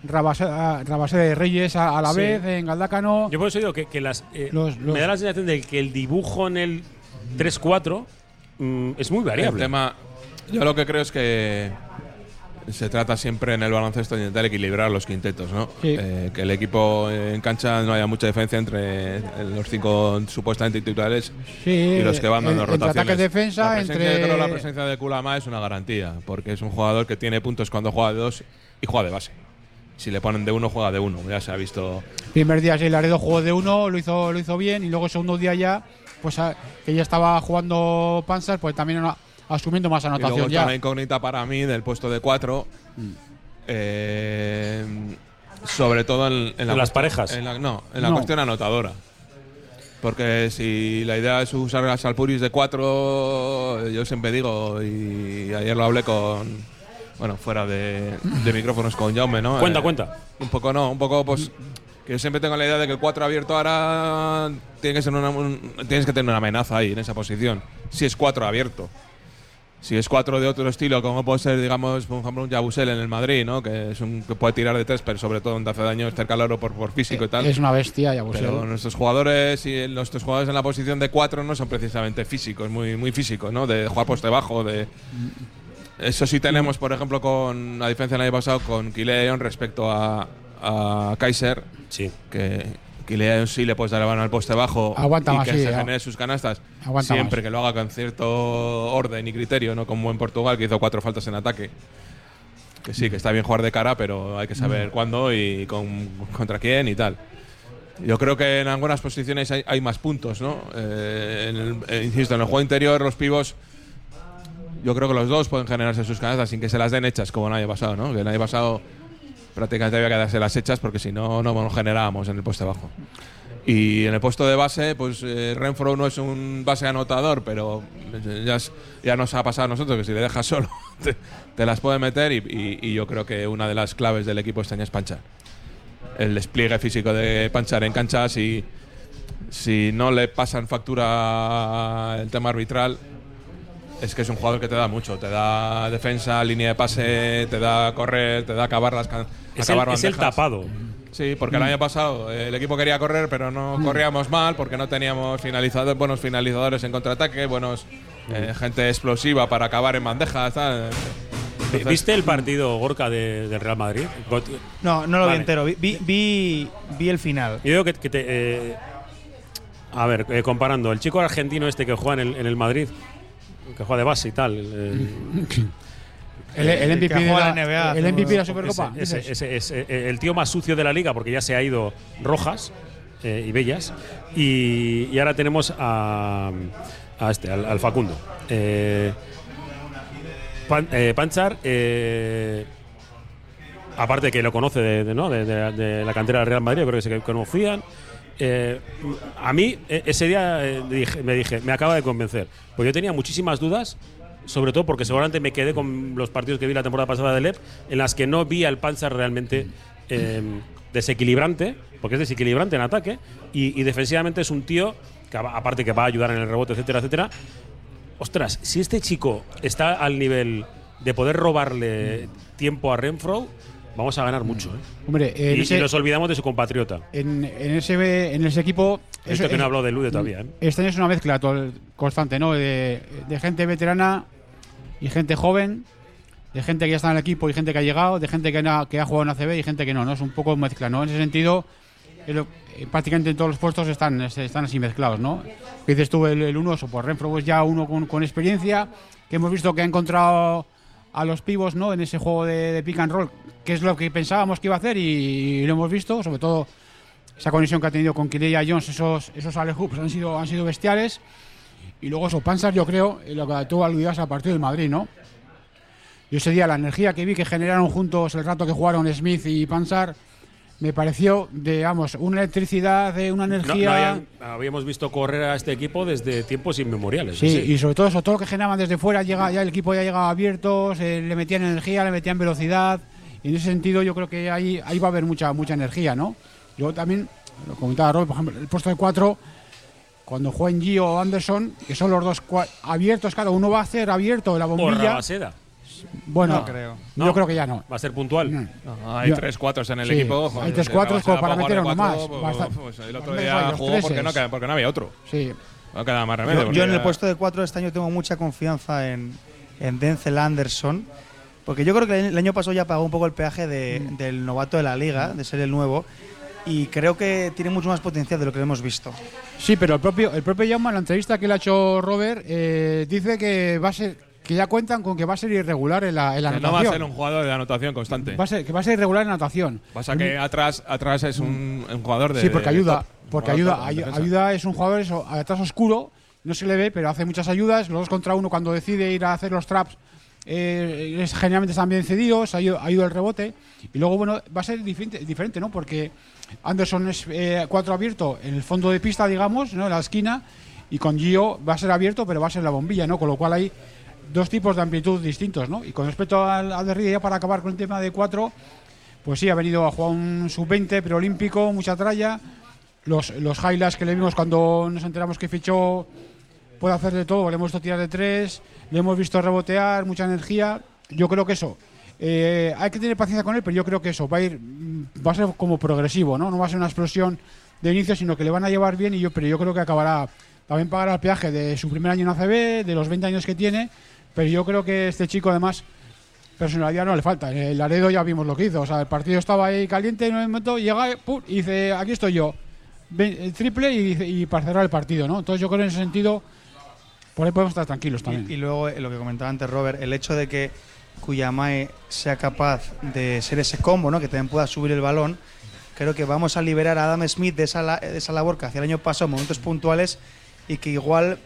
Rabase, a- Rabase de Reyes a, a la Sí. vez en Galdácano. yo por eso digo que, que las, eh, Los- los- me da la sensación de que el dibujo en el 3-4 mm, es muy El variable. tema, yo lo que creo es que se trata siempre en el baloncesto de intentar equilibrar los quintetos, ¿no? Sí. Eh, que el equipo en cancha no haya mucha diferencia entre los cinco supuestamente titulares Sí, y los que van dando en- entre rotaciones. ataques defensa, la presencia, entre- creo la presencia de Kulama es una garantía, porque es un jugador que tiene puntos cuando juega de dos y juega de base. Si le ponen de uno, juega de uno. Ya se ha visto. Primer día sí, Laredo jugó de uno, lo hizo, lo hizo bien y luego el segundo día ya, pues a- que ya estaba jugando Panzer, pues también asumiendo más Y luego anotación está ya. la incógnita para mí del puesto de cuatro. eh, sobre todo en, en la En las cuestión- parejas. en la- no, en la No. cuestión anotadora. Porque si la idea es usar a Salpuris de cuatro, yo siempre digo, y ayer lo hablé con, bueno, fuera de, de micrófonos con Jaume, ¿no? Cuenta, Eh, cuenta. Un poco no, un poco pues que yo siempre tengo la idea de que el 4 abierto ahora tiene que ser una, un- tienes que tener una amenaza ahí en esa posición. Si es 4 abierto. Si es 4 de otro estilo, como puede ser, digamos, por ejemplo, un Yabusel en el Madrid, ¿no? Que es un que puede tirar de tres, pero sobre todo donde hace daño cerca al aro por, por físico y tal. Es una bestia, ya Pero nuestros jugadores y nuestros jugadores en la posición de 4 no son precisamente físicos, muy, muy físicos, ¿no? De jugar poste bajo, de. Eso sí tenemos, por ejemplo, con a diferencia del año pasado, con Kileon respecto a, a Kaiser, Sí. que Kileon sí le puedes dar la mano al poste bajo Aguanta y más, que sí, se genere sus canastas, Aguanta siempre más. que lo haga con cierto orden y criterio, no como en Portugal, que hizo cuatro faltas en ataque. Que sí, que está bien jugar de cara, pero hay que Mm. saber cuándo y con, contra quién y tal. Yo creo que en algunas posiciones hay, hay más puntos, ¿no? Eh, en el- eh, insisto, en el juego interior, los pivos, yo creo que los dos pueden generarse sus canastas sin que se las den hechas, como el año pasado, ¿no? Que el año pasado prácticamente había que darse las hechas porque si no, no nos generábamos en el poste bajo. Y en el puesto de base, pues eh, Renfro no es un base anotador, pero ya, ya nos ha pasado a nosotros que si le dejas solo te, las puede meter y yo creo que una de las claves del equipo este año es Panchar. El despliegue físico de Panchar en cancha, si, si no le pasan factura el tema arbitral, es que es un jugador que te da mucho. Te da defensa, línea de pase, te da correr, te da acabar las can- Es el, acabar es el bandejas. tapado. Sí, porque el año pasado el equipo quería correr, pero no corríamos mal porque no teníamos finalizadores, buenos finalizadores en contraataque, buenos eh, gente explosiva para acabar en bandejas. tal. Entonces- ¿Viste el partido Gorka de- del Real Madrid? No, no lo Vale. vi entero. Vi, vi, vi, vi el final. Yo digo que, que te. eh, a ver, eh, comparando, el chico argentino este que juega en el, en el Madrid, que juega de base y tal. el- El, el MVP, que de juega la, NBA, el MVP de la Supercopa. ese- ese- ese- el tío más sucio de la liga, porque ya se ha ido Rojas eh, y Bellas. Y, y ahora tenemos a, a este, al, al Facundo. Eh, Pan- eh, Panchar, eh, aparte que lo conoce de, de, ¿no? de, de- de la cantera del Real Madrid, creo que se conocían. Eh, a mí eh, ese día eh, me dije, me acaba de convencer. Pues yo tenía muchísimas dudas, sobre todo porque seguramente me quedé con los partidos que vi la temporada pasada de LEP, en las que no vi al Panchar realmente eh, desequilibrante, porque es desequilibrante en ataque, y, defensivamente es un tío que aparte que va a ayudar en el rebote, etcétera, etcétera. Ostras, si este chico está al nivel de poder robarle tiempo a Renfro, vamos a ganar mucho. ¿eh? Hombre, Y, ese, y nos olvidamos de su compatriota. en, en ese, en ese equipo. Eso- que no es- habló de Lude todavía. ¿eh? Este año es una mezcla to- constante, ¿no? De, de gente veterana y gente joven, de gente que ya está en el equipo y gente que ha llegado, de gente que, no- que ha jugado en ACB y gente que no, ¿no? Es un poco mezcla, ¿no? En ese sentido, es lo- eh, prácticamente en todos los puestos están, es- están así mezclados, ¿no? Que dices tú, el, el uno, eso, pues Renfro es ya uno con, con experiencia, que hemos visto que ha encontrado a los pivos, ¿no? En ese juego de, de pick and roll, que es lo que pensábamos que iba a hacer y, lo hemos visto, sobre todo esa conexión que ha tenido con Kileya Jones, esos, esos alley han sido, han sido bestiales. Y luego eso, Panzar, yo creo, lo que tú aludías al partido del Madrid, ¿no? Yo ese día, la energía que vi que generaron juntos el rato que jugaron Smith y Panzar, me pareció, digamos, una electricidad, de una No- no energía. habían- habíamos visto correr a este equipo desde tiempos inmemoriales. Sí, y sobre todo eso, todo lo que generaban desde fuera, llega, ya el equipo ya llegaba abierto, se le metían energía, le metían velocidad. Y en ese sentido yo creo que ahí, ahí va a haber mucha, mucha energía, ¿no? Luego también, lo comentaba Rob, por ejemplo, el puesto de cuatro, cuando jueguen Gio o Anderson, que son los dos abiertos, cada uno va a hacer abierto la bombilla. Bueno, No creo. yo No. creo que ya no. Va a ser puntual. No. No, hay Yo- tres cuatros en el Sí, equipo. hay tres cuatros como para meter uno más. Pues, pues el otro día jugó porque no, queda- porque no había otro. Sí, No queda más remedio. Yo, en el puesto de 4 este año tengo mucha confianza en, en Denzel Anderson. Porque yo creo que el año pasado ya pagó un poco el peaje de- Mm. del novato de la liga, de ser el nuevo. Y creo que tiene mucho más potencial de lo que hemos visto. Sí, pero el propio, el propio Jaume en la entrevista que le ha hecho Robert eh, dice que va a ser que ya cuentan con que va a ser irregular en la, en la que no anotación. va a ser un jugador de anotación constante. Va a ser- que va a ser irregular en anotación. Pasa que atrás, atrás es un, un jugador de. sí, porque ayuda, top, porque ayuda, ay- ayuda es un jugador eso, atrás oscuro, no se le ve, pero hace muchas ayudas. Los dos contra uno cuando decide ir a hacer los traps. eh, es- generalmente están bien cedidos, ayuda, ayuda el rebote. Y luego, bueno, va a ser diferente, diferente ¿no? Porque Anderson es eh, cuatro abierto en el fondo de pista, digamos, ¿no? En la esquina. Y con Gio va a ser abierto, pero va a ser la bombilla, ¿no? Con lo cual ahí dos tipos de amplitud distintos, ¿no? Y con respecto al, al de Ría, ya para acabar con el tema de cuatro, pues sí, ha venido a jugar un sub-20 preolímpico, mucha tralla. Los, los highlights que le vimos cuando nos enteramos que fichó puede hacer de todo. Le hemos visto tirar de tres, le hemos visto rebotear, mucha energía. Yo creo que eso. eh, hay que tener paciencia con él, pero yo creo que eso va a ir, mm, va a ser como progresivo, ¿no? No va a ser una explosión de inicio, sino que le van a llevar bien y yo, pero yo creo que acabará también pagará el peaje de su primer año en ACB, de los 20 años que tiene, pero yo creo que este chico además personalidad no le falta. El Laredo ya vimos lo que hizo, o sea, el partido estaba ahí caliente en un momento, llega pum, y dice, aquí estoy yo, el triple y, y para cerrar el partido, ¿no? Entonces yo creo en ese sentido, por ahí podemos estar tranquilos también. Y, y luego eh, lo que comentaba antes Robert, el hecho de que Cuyamae sea capaz de ser ese combo, ¿no? que también pueda subir el balón, creo que vamos a liberar a Adam Smith de esa, la- de esa labor que hacía el año pasado en momentos puntuales y que igual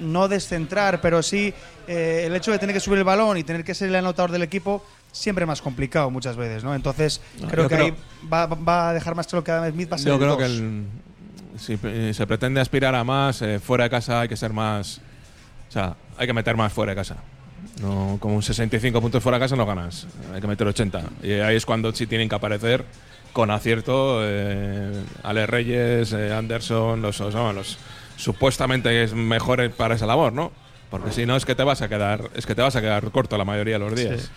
no descentrar, pero sí eh, el hecho de tener que subir el balón y tener que ser el anotador del equipo siempre más complicado muchas veces, ¿no? Entonces creo que creo- ahí va, va a dejar más claro que Adam Smith va a ser Yo creo que el- si eh, se pretende aspirar a más, eh, fuera de casa hay que ser más. O sea, hay que meter más fuera de casa. No, con un 65 puntos fuera de casa no ganas. Hay que meter 80. Y ahí es cuando sí tienen que aparecer con acierto eh, Ale Reyes, eh, Anderson, los, los, los supuestamente es mejores para esa labor, ¿no? Porque si no es que te vas a quedar, es que te vas a quedar corto la mayoría de los días.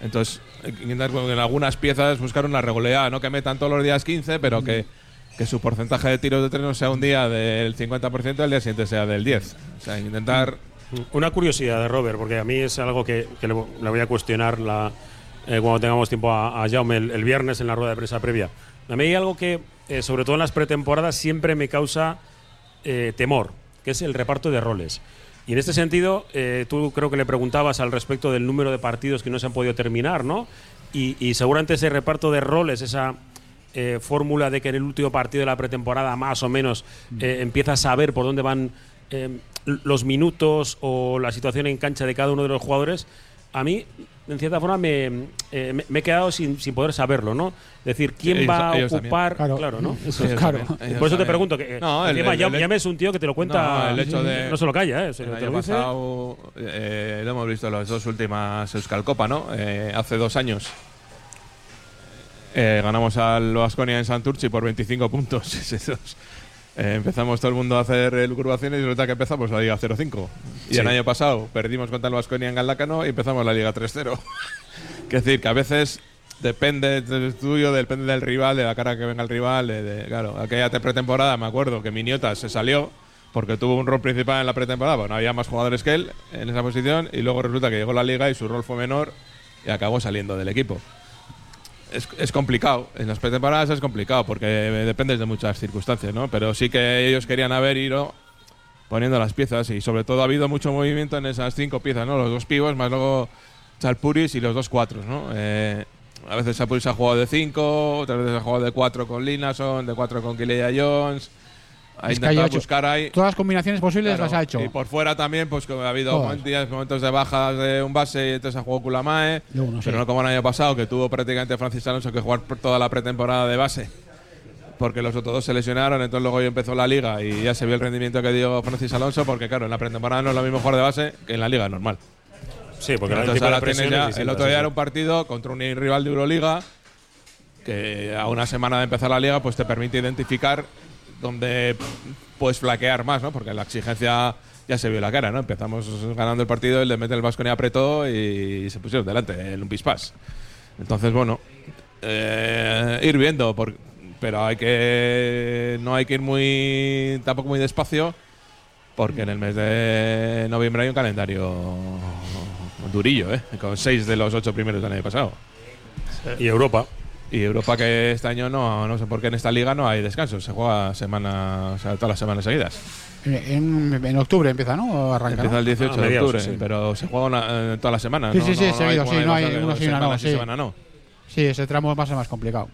Entonces, que intentar en algunas piezas buscar una regularidad, no que metan todos los días 15, pero que, que su porcentaje de tiros de tres no sea un día del 50% y el día siguiente sea del 10. O sea, intentar Una curiosidad de Robert, porque a mí es algo que, que le, le voy a cuestionar la, eh, cuando tengamos tiempo a, a Jaume el, el viernes en la rueda de prensa previa. A mí hay algo que, eh, sobre todo en las pretemporadas, siempre me causa eh, temor, que es el reparto de roles. Y en este sentido, eh, tú creo que le preguntabas al respecto del número de partidos que no se han podido terminar, ¿no? Y, y seguramente ese reparto de roles, esa eh, fórmula de que en el último partido de la pretemporada más o menos eh, empiezas a saber por dónde van los minutos o la situación en cancha de cada uno de los jugadores, a mí, en cierta forma, me, eh, me- me he quedado sin, sin poder saberlo, ¿no? Es decir, ¿quién Ellos- va a ocupar? Claro. ¿no? Eso claro. también, Por eso te pregunto, que No, el- el- ya, me es un tío que te lo cuenta, No, el hecho de- no se lo calla, ¿eh? Se lo- El te año lo dice. pasado eh, lo hemos visto en las dos últimas Euskal Copa, ¿no? Eh, hace dos años eh, ganamos al Vasconia en Santurci por 25 puntos. Eh, empezamos todo el mundo a hacer curvaciones y resulta que empezamos la Liga 0-5. Y Sí. el año pasado perdimos contra el Vasconia en Galdácano y empezamos la Liga 3-0. Es decir, que a veces depende del tuyo, depende del rival, de la cara que venga el rival. de- de- claro, aquella te- pretemporada me acuerdo que Miniota se salió porque tuvo un rol principal en la pretemporada, pues no había más jugadores que él en esa posición y luego resulta que llegó la liga y su rol fue menor y acabó saliendo del equipo. Es, es complicado, en las pretemporadas es complicado porque dependes de muchas circunstancias, ¿no? Pero sí que ellos querían haber ido poniendo las piezas y sobre todo ha habido mucho movimiento en esas cinco piezas, ¿no? Los dos pivos más luego Chalpuris y los dos cuatros, ¿no? Eh, a veces Chalpuris ha jugado de cinco, otras veces ha jugado de cuatro con Linason, de cuatro con Kileya Jones. Ha intentado buscar ahí. Todas las combinaciones posibles Claro, las ha hecho. Y por fuera también, pues que ha habido momentos, momentos de bajas de un base y entonces ha jugado Kulamae. Pero no como el año pasado, que tuvo prácticamente Francis Alonso que jugar por toda la pretemporada de base. Porque los otros dos se lesionaron, entonces luego ya empezó la liga y ya se vio el rendimiento que dio Francis Alonso, porque claro, en la pretemporada no es lo mismo jugar de base que en la liga normal. Sí, porque el Entonces ahora ya, el otro día era un partido contra un rival de Euroliga que a una semana de empezar la liga pues te permite identificar dónde puedes flaquear más, ¿no? Porque la exigencia ya se vio la cara, ¿no? Empezamos ganando el partido, el de meter el Vasconia apretó y se pusieron delante en un. Entonces, bueno, eh, ir viendo, por- pero hay que no hay que ir muy tampoco muy despacio porque en el mes de noviembre hay un calendario durillo, ¿eh? Con seis de los ocho primeros del año pasado. Y Europa. Y Europa que este año no, no sé por qué en esta liga no hay descanso, se juega semana, o sea, todas las semanas seguidas. En, en octubre empieza, ¿no? Arranca. Empieza ¿no? el 18 Ah, de mediados, octubre, sí. pero se juega una, eh, todas las semanas. Sí, no, sí, sí, no, seguido, sí, no hay una una no, sí, semana no. Sí, ese tramo va a ser más complicado.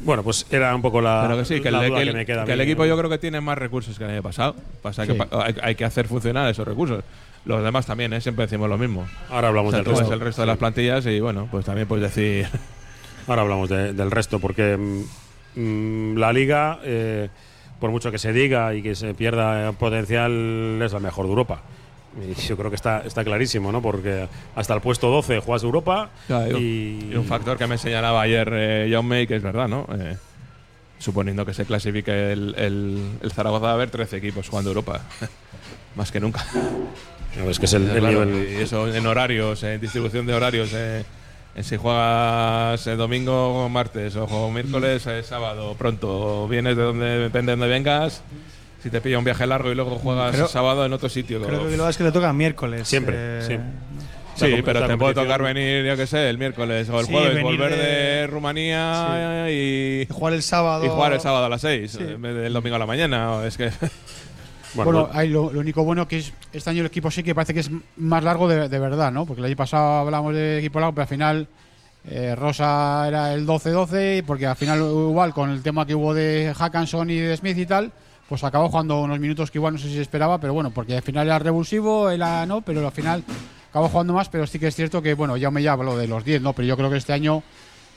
Bueno, pues era un poco la, Pero que sí, que, la el, que me queda. que equipo yo creo que tiene más recursos que el año pasado. Pasa Sí. que pa- hay, hay que hacer funcionar esos recursos. Los demás también, ¿eh? siempre decimos lo mismo. Ahora hablamos O sea, del tú ves resto. el resto de las plantillas y bueno, pues también puedes decir. Ahora hablamos de- del resto, porque mm, mm, la liga, eh, por mucho que se diga y que se pierda potencial, es la mejor de Europa. Y yo creo que está, está clarísimo, ¿no? Porque hasta el puesto 12 juegas Europa Claro, y, y un factor que me señalaba ayer eh, John May, que es verdad, ¿no? Eh, suponiendo que se clasifique el, el, el Zaragoza, va a haber 13 equipos jugando Europa. Más que nunca. No, es que es el, el Claro, nivel. y eso en horarios, en distribución de horarios. eh, si juegas el domingo o martes o juego miércoles, eh, sábado, pronto. Vienes de donde depende de donde vengas. Si te pilla un viaje largo y luego juegas Creo- sábado en otro sitio. Creo que lo es que le toca miércoles. Siempre, eh, sí. Sí, pero te puede tocar venir, yo qué sé, el miércoles o el Sí, jueves, volver de, de- Rumanía y, y jugar el sábado. y jugar el sábado a las 6, en vez del domingo a la mañana. o Es que Bueno, ahí lo, lo único bueno que es este año el equipo sí que parece que es más largo de, de verdad, ¿no? Porque el año pasado hablamos de equipo largo, pero al final eh, Rosa era el 12-12, porque al final igual con el tema que hubo de Hackanson y de Smith y tal, pues acabó jugando unos minutos que igual no sé si se esperaba, pero bueno, porque al final era revulsivo, era no, pero al final acabó jugando más, pero sí que es cierto que, bueno, ya me ya hablo de los 10, ¿no? Pero yo creo que este año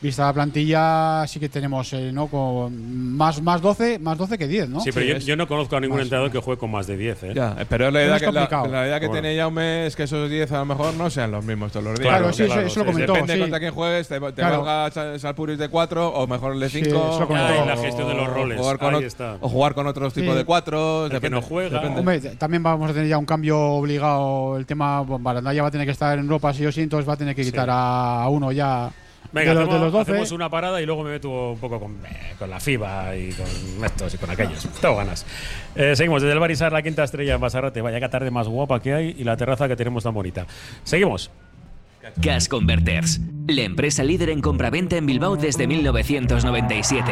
vista la plantilla sí que tenemos eh, no con más más 12 más 12 que 10 no sí, pero Sí, yo, yo no conozco a ningún más- entrenador que juegue con más de 10. ¿eh? Ya, pero la Pero idea, es que, la, la idea que Bueno. tiene Jaume es que esos 10 a lo mejor no sean los mismos todos los días. claro, Claro, sí, eso- claro, eso, lo sí, comentó Depende sí. contra quién juegues, te, te Claro. valga Sal- Salpuris de 4 o mejor el de Sí, 5. eso lo comentó. Ah, la gestión de los roles. O jugar con, Ahí está. o jugar con otros tipos Sí. de 4. El que no juega. Hombre, también vamos a tener ya un cambio obligado. El tema, bueno, Barandalla va a tener que estar en Europa sí o sí, entonces va a tener que quitar a uno ya Venga, de, los, de hacemos, los 12. hacemos una parada y luego me meto un poco con, eh, con la FIBA y con estos y con aquellos. Tengo ganas. Eh, seguimos desde el Barisar, la quinta estrella en Basarrate. Vaya que tarde más guapa que hay y la terraza que tenemos tan bonita. Seguimos. Gas Converters, la empresa líder en compraventa en Bilbao desde 1997.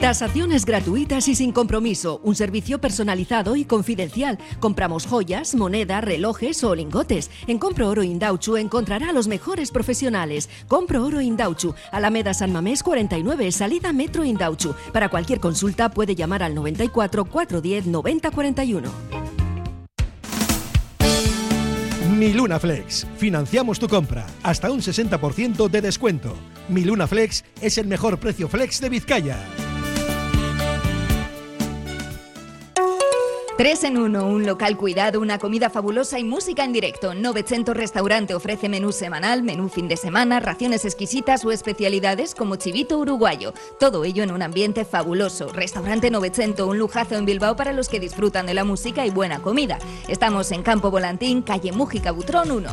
Tasaciones gratuitas y sin compromiso, un servicio personalizado y confidencial. Compramos joyas, moneda, relojes o lingotes. En Compro Oro Indauchu encontrará a los mejores profesionales. Compro Oro Indauchu, Alameda San Mamés 49, salida Metro Indauchu. Para cualquier consulta puede llamar al 94 410 90 41. Miluna Flex. Financiamos tu compra. Hasta un 60% de descuento. Miluna Flex es el mejor precio flex de Vizcaya. 3 en 1, un local cuidado, una comida fabulosa y música en directo. 900 Restaurante ofrece menú semanal, menú fin de semana, raciones exquisitas o especialidades como chivito uruguayo. Todo ello en un ambiente fabuloso. Restaurante 900, un lujazo en Bilbao para los que disfrutan de la música y buena comida. Estamos en Campo Volantín, calle Mújica Butrón 1.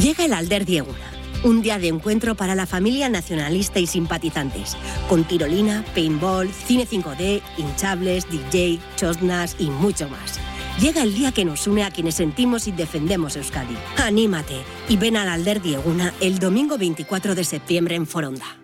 Llega el Alder Dieguna, un día de encuentro para la familia nacionalista y simpatizantes, con tirolina, paintball, cine 5D, hinchables, DJ, chosnas y mucho más. Llega el día que nos une a quienes sentimos y defendemos Euskadi. Anímate y ven al Alder Dieguna el domingo 24 de septiembre en Foronda.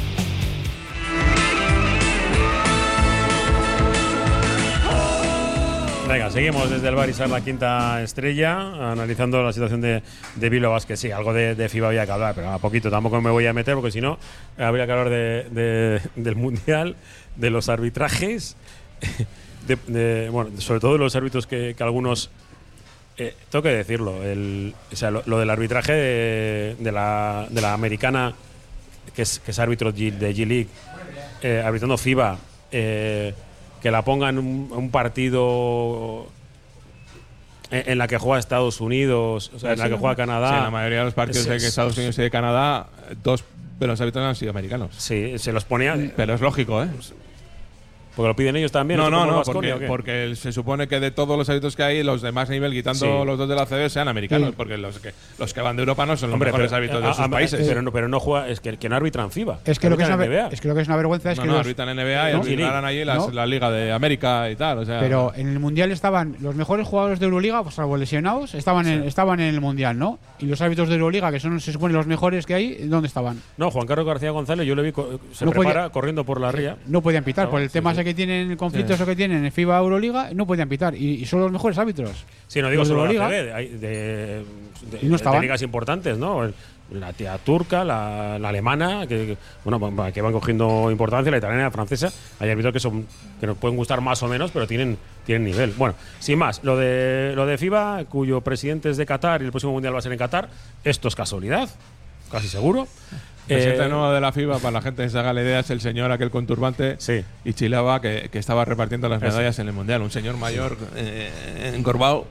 Venga, seguimos desde el Barisar, la quinta estrella, analizando la situación de, de Bilbao Basket. Sí, algo de, de FIBA había que hablar, pero a poquito tampoco me voy a meter porque si no, habría que hablar de, de- del Mundial, de los arbitrajes, sobre todo de los árbitros que, algunos. eh, tengo que decirlo, el, lo, del arbitraje de, la, americana, que es, árbitro de G-League, eh, arbitrando FIBA, eh, que la ponga en un, un partido en, en la que juega Estados Unidos, o sea, en la que juega Canadá. Sí, en la mayoría de los partidos de que Estados Unidos y de Canadá, dos de los árbitros han sido americanos. Sí, se los ponía. Pero es lógico, ¿eh? Porque lo piden ellos también. No, ¿esto no, no, Baskonia, porque, se supone que de todos los árbitros que hay, los de más nivel, quitando Sí. los dos de la CB, sean americanos, Sí. porque los que, los que van de Europa no son los Hombre, mejores pero, árbitros de a- sus a- países. Pero no, pero no juega, es que, que no arbitra en FIBA. Es que, lo que es, una, NBA. es que lo que es una vergüenza es no, que no, los- arbitran en NBA y No, arbitrarán allí las- No. la Liga de América y tal. O sea, Pero en el Mundial estaban los mejores jugadores de Euroliga, pues, salvo lesionados, estaban, en, estaban en el Mundial, ¿no? Y los árbitros de Euroliga, que son, se supone, los mejores que hay, ¿dónde estaban? No, Juan Carlos García González, yo le vi, se No prepara podía- corriendo por la ría. No podían pitar. Por el tema sí. ese que tienen, el conflicto Sí. que tienen en FIBA Euroliga, no podían pitar. Y, y son los mejores árbitros. Sí, no digo Los solo de la hay- de- de- Y no de ligas importantes, ¿no? La tía turca, la, la alemana, que, que, bueno, que van cogiendo importancia, la italiana la francesa. Hay árbitros que son que nos pueden gustar más o menos, pero tienen, tienen nivel. Bueno, sin más, lo de lo de FIBA, cuyo presidente es de Qatar y el próximo mundial va a ser en Qatar, esto es casualidad, casi seguro. El presidente Eh, nuevo de la FIBA, para la gente que se haga la idea, es el señor aquel con turbante y chilaba que, que estaba repartiendo las medallas en el Mundial. Un señor mayor, eh, encorvado.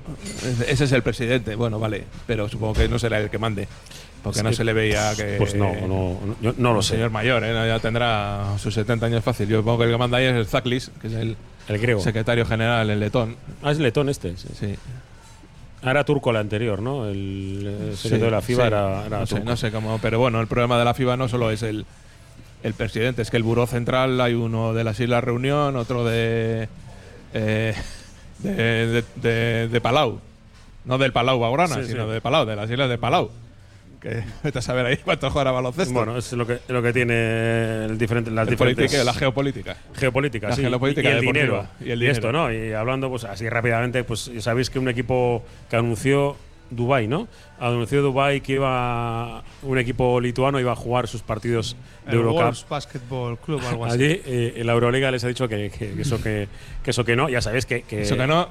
Ese es el presidente. Bueno, vale, pero supongo que no será el que mande. Porque no se le veía que. Pues no, no, no, yo no lo sé. señor mayor, ¿eh? ya tendrá sus 70 años fácil. Yo supongo que el que manda ahí es el Zaklis, que es el, El griego. secretario general, el letón. Ah, es letón este. Sí. Sí. Era turco el anterior, ¿no? El, secretario de la FIBA Sí, era, era no, sé, turco. no sé cómo, pero bueno, el problema de la FIBA no solo es el, el presidente, es que el buró central hay uno de las Islas Reunión, otro de eh, de, de, de- de Palau, no del Palau Baurana, sí. sino de Palau, de las Islas de Palau. Que vete a saber ahí cuánto juega baloncesto. Bueno, es lo que, lo que tiene el diferente, las El diferentes. política- la geopolítica. Geopolítica, La sí. geopolítica y, el dinero. Y el esto, dinero. ¿no? Y hablando, pues así rápidamente, pues sabéis que un equipo que anunció Dubai, ¿no? Anunció Dubai que iba un equipo lituano iba a jugar sus partidos de El Eurocup. Wolves Basketball Club, algo así. Allí eh, en la Euroliga les ha dicho que, que- que eso que, que eso que no, ya sabéis que, que Eso que no,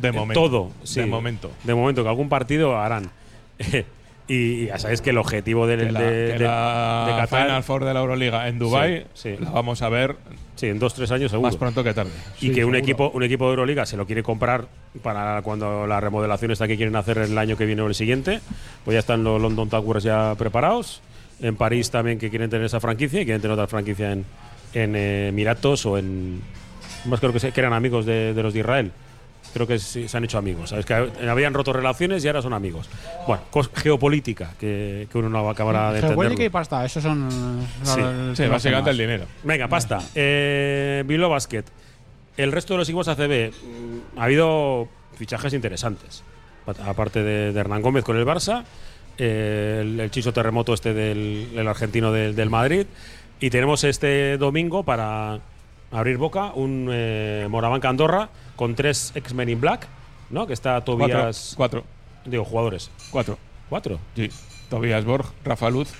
de eh, momento. todo, sí, De momento. de momento que algún partido harán. y ya sabéis que el objetivo del Que la, de, que de- la de Qatar Final Four de la Euroliga en Dubai Sí, sí. la vamos a ver Sí, en dos tres años seguro. más pronto que tarde. y que un seguro. equipo un equipo de Euroliga se lo quiere comprar para cuando la remodelación esta que quieren hacer el año que viene o el siguiente pues ya están los London Towers ya preparados en París también que quieren tener esa franquicia y quieren tener otra franquicia en, en eh, Emiratos o en más creo que, se- que eran amigos de, de los de Israel creo que se han hecho amigos sabes que habían roto relaciones y ahora son amigos bueno geopolítica que, que uno no acabará de Geopolítica entenderlo y pasta, esos son. Sí, los Sí, temas básicamente el dinero. Venga, pasta. Eh, Bilbao Basket. El resto de los equipos ACB mm, ha habido fichajes interesantes. Aparte de, de Hernán Gómez con el Barça, eh, el, el chiso terremoto este del, argentino del, del Madrid. Y tenemos este domingo para abrir boca un eh, Andorra con tres X-Men in Black, ¿no? Que está Tobias. Cuatro. Digo, jugadores. Cuatro. ¿Cuatro? Sí. Tobias Borg, Rafa Luz,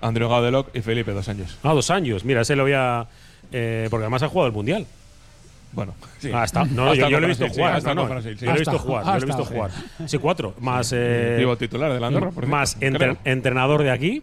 Andrew Gaudeloc y Felipe dos años. Ah, dos años. Mira, ese lo voy a. eh, porque además ha jugado el Mundial. Bueno, sí. Ah, está. No, yo, yo lo he visto jugar. no, sí. Yo lo he visto jugar. Yo lo he visto jugar. Sí, cuatro. Más. Eh, Vivo titular del Andorra, por más entre- entrenador de aquí.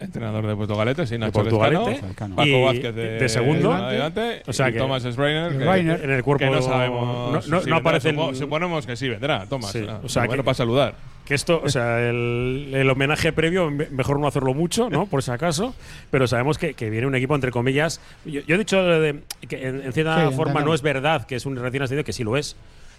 Entrenador de Portugalete, sí, De Nacho Portugalete. Lescano, Paco Y Vázquez de, de segundo. adelante, O sea y que- Thomas que, Reiner. En el cuerpo. que no sabemos. No, no- si no vendrá. aparece Supo- Suponemos que sí vendrá, Thomas. Sí, o sea bueno, que- para saludar. Que esto, o sea, el, el homenaje previo, me- mejor no hacerlo mucho, ¿no? Por si acaso. Pero sabemos que, que viene un equipo, entre comillas. Yo, yo he dicho de- que en, en cierta Sí, forma no es verdad que es un recién ascendido, que sí lo es.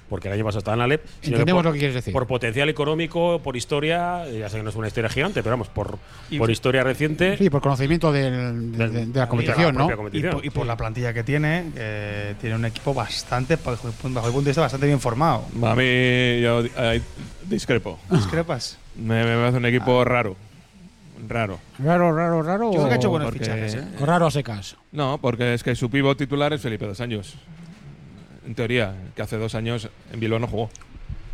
Porque el año pasado estaba en la LEP. sino Entendemos por, lo que quieres decir. Por potencial económico, por historia, ya sé que no es una historia gigante, pero vamos, por, Y- por historia reciente. Sí, por conocimiento del- de, de- de la competición, ¿no? Y por, y por la plantilla que tiene, que tiene un equipo bastante, bajo mi punto de vista, bastante bien formado. A mí, yo eh, discrepo. ¿Discrepas? Me, me parece un equipo raro. Raro. Raro, raro, raro. Yo creo que ha hecho buenos porque- fichajes, ¿eh? Raro a secas. No, porque es que su pivo titular es Felipe dos años. En teoría, que hace dos años en Bilbao no jugó.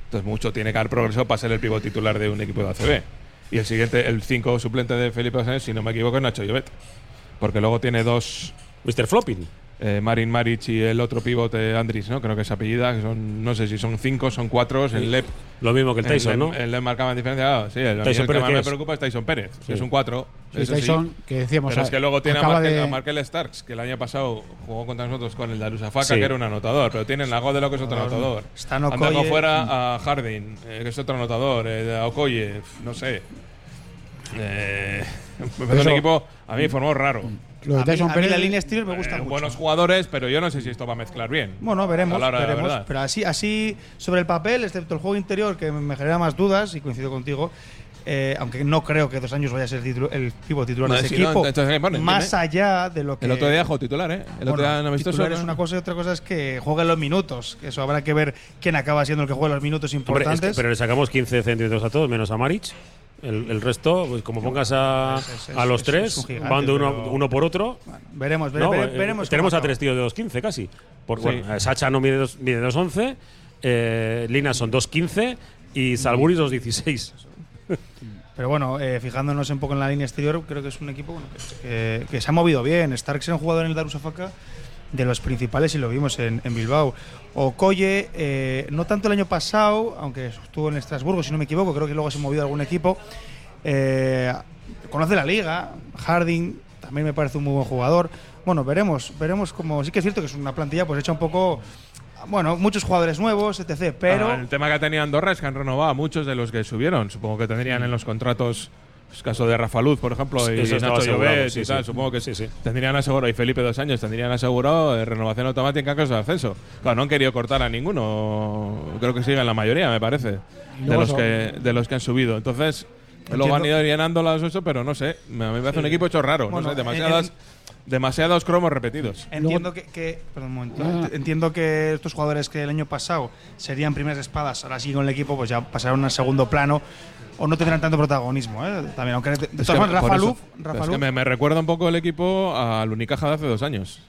Entonces mucho tiene que haber progresado para ser el pivo titular de un equipo de ACB. Y el siguiente, el 5 suplente de Felipe años, si no me equivoco, es Nacho Llobet. Porque luego tiene dos, Mr. Flopping. Eh, Marin Maric y el otro pivote Andris, ¿no? Creo que es apellida, que son, no sé si son cinco, son cuatro, el LEP. Lo mismo que el Tyson, el ¿no? El LEP marcaba en diferencia, ah, sí, el, Tyson el que más ¿qué me es? preocupa es Tyson Pérez, que Sí. es un cuatro. Sí, eso Tyson, que decíamos. Pero es que luego tiene a Markel, de- a Markel Starks, que el año pasado jugó contra nosotros con el Darussafaka, Sí. que era un anotador, pero tienen la de lo que es otro anotador. Están Han Okoye. fuera a Harding, eh, que es otro anotador, eh, a Okoye, no sé. Eh, un equipo, a mí formó raro. Lo de A mí, Tyson a mí la línea exterior me gusta Eh, mucho. buenos jugadores, pero yo no sé si esto va a mezclar bien. Bueno, veremos, veremos. Pero así, así sobre el papel, excepto el juego interior, que me genera más dudas, y coincido contigo, eh, aunque no creo que dos años vaya a ser el pivo titular No, de ese si no, equipo, entonces, ¿qué ponen? más Dime. allá de lo que... El otro día jugó titular, ¿eh? El otro Bueno, día en amistoso. titular es ¿no? una cosa y otra cosa es que juegue los minutos. Eso habrá que ver quién acaba siendo el que juegue los minutos Hombre, es que- importantes. pero le sacamos 15 centímetros a todos, menos a Maric. El, el resto, pues, como pongas a, Es- es- a los es- tres, gigante, van de uno, pero- uno por otro. veremos, vere- No, vere- eh, veremos. tenemos a tres tíos de 2.15 casi. Porque, Sí. bueno, Sacha no mide, dos- mide 2.11, eh, Lina son 2.15 y Salburis 2.16. Pero bueno, eh, fijándonos un poco en la línea exterior, creo que es un equipo bueno, que, que- se ha movido bien. Starks era un jugador en el Darussafaka de los principales y lo vimos en, en Bilbao. Okoye, eh, no tanto el año pasado, aunque estuvo en Estrasburgo, si no me equivoco, creo que luego se ha movido a algún equipo. Eh, conoce la liga, Harding también me parece un muy buen jugador. Bueno, veremos, veremos como sí que es cierto que es una plantilla pues hecha un poco bueno, muchos jugadores nuevos, etc, pero Ah, el tema que tenía Andorra es que han renovado a muchos de los que subieron. Supongo que tendrían en los contratos. El caso de Rafa Luz, por ejemplo, y Nacho Llobet sí, y tal. sí. Supongo que Sí, sí. tendrían asegurado, y Felipe dos años, tendrían asegurado eh, renovación automática en caso de ascenso. Claro, no han querido cortar a ninguno. Creo que siguen la mayoría, me parece, de los, que, de los que han subido. Entonces, luego han ido llenando las ocho, pero no sé. A mí me parece un equipo hecho raro. Bueno, no sé, en- demasiadas, demasiados cromos repetidos. Entiendo que, que- perdón, un momento. Ah. Entiendo que estos jugadores que el año pasado serían primeras espadas, ahora sí con el equipo, pues ya pasaron al segundo plano o no tendrán tanto protagonismo. ¿eh? También, aunque de, todas maneras, Rafa eso- Luf, Rafa es que me, me recuerda un poco el equipo al Unicaja de hace dos años.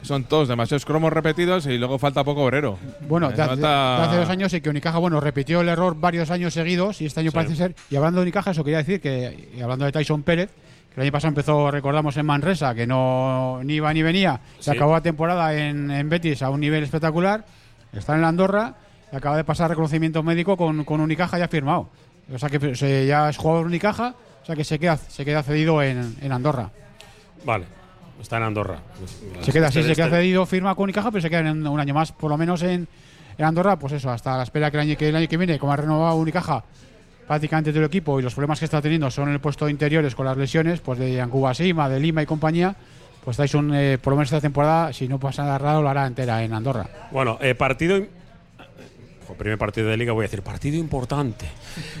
Que son todos demasiados cromos repetidos y luego falta poco obrero. Bueno, de hace, falta- de hace dos años sí que Unicaja, bueno, repitió el error varios años seguidos y este año Sí. parece ser. Y hablando de Unicaja, eso quería decir que, y hablando de Tyson Pérez, que el año pasado empezó, recordamos, en Manresa, que no ni iba ni venía, se Sí. acabó la temporada en, en Betis a un nivel espectacular, está en la Andorra y acaba de pasar reconocimiento médico con, con Unicaja ya firmado. O sea que se- ya es jugador Unicaja, o sea que se queda, se queda cedido en, en Andorra. Vale, está en Andorra. Se queda así, Este- se queda este- cedido, firma con Unicaja, pero se queda en un año más, por lo menos en, en Andorra, pues eso, hasta la espera que el año que, el año que viene, como ha renovado Unicaja prácticamente todo el equipo y los problemas que está teniendo son en el puesto de interiores con las lesiones, pues de Yancuba Sima, de Lima y compañía, pues Tyson, eh, por lo menos esta temporada, si no pasa nada raro, lo hará entera en Andorra. Bueno, eh, partido. Ojo, primer partido de liga voy a decir, partido importante.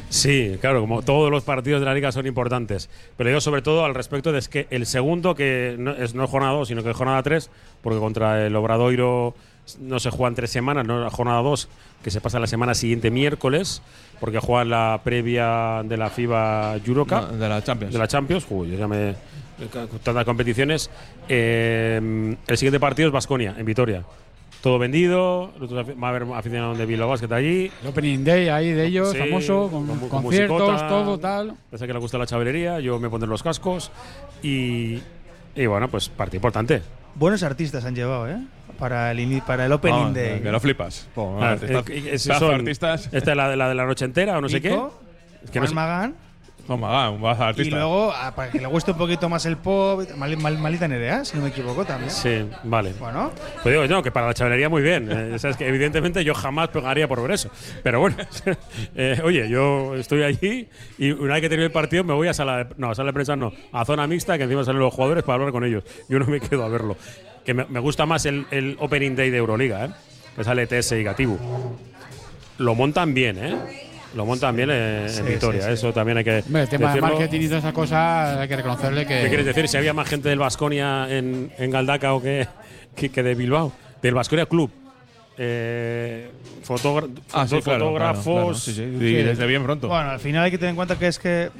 Sí, claro, como todos los partidos de la liga son importantes. Pero yo sobre todo al respecto de es que el segundo, que no es, no es jornada 2, sino que es jornada 3, porque contra el Obradoiro no se juegan tres semanas, no jornada 2, que se pasa la semana siguiente miércoles, porque juegan la previa de la FIBA Eurocup. No, de la Champions. De la Champions, Uy, yo ya me. Tantas competiciones. Eh, el siguiente partido es Basconia, en Vitoria. Todo vendido, va a haber aficionados de Bilbao Basket allí. El Opening Day ahí de ellos, Sí, famoso, con, con conciertos, musicota. todo tal. Parece que le gusta la chavalería, yo me pondré los cascos. Y, y bueno, pues partido importante. buenos artistas han llevado, ¿eh? Para el, ini- para el Opening Vamos, Day. Que lo flipas. Ah, artistas- eh, eh, pedazo son- artistas. Esta es la de la, de la noche entera o no sé qué. Es que no Juan sé- Magán, Toma, va, un de y artista. luego, ah, para que le guste un poquito más el pop, mal, mal- malita Nerea, si no me equivoco también. Sí, vale. Bueno, Pues digo, no, que para la chavalería muy bien. Eh, sabes que evidentemente yo jamás pegaría por ver eso. Pero bueno, eh, oye, yo estoy allí y una vez que termine el partido me voy a sala de, no, a sala de prensa no, a zona mixta que encima salen los jugadores para hablar con ellos. Yo no me quedo a verlo. Que me, me gusta más el, el Opening Day de Euroliga, ¿eh? que sale TS y Gatibu. Lo montan bien, ¿eh? Lo montan bien Sí, en Vitoria. sí, sí. Eso también hay que Hombre, el tema de decirlo. marketing y todas esas cosas, hay que reconocerle que. ¿Qué quieres decir? Si había más gente del Vasconia en, en Galdaca o que, que, que de Bilbao. Del Vasconia Club. Eh, fotógra- Ah, claro, fotógrafos. claro, claro. Y desde bien pronto. bueno, al final hay que tener en cuenta que es que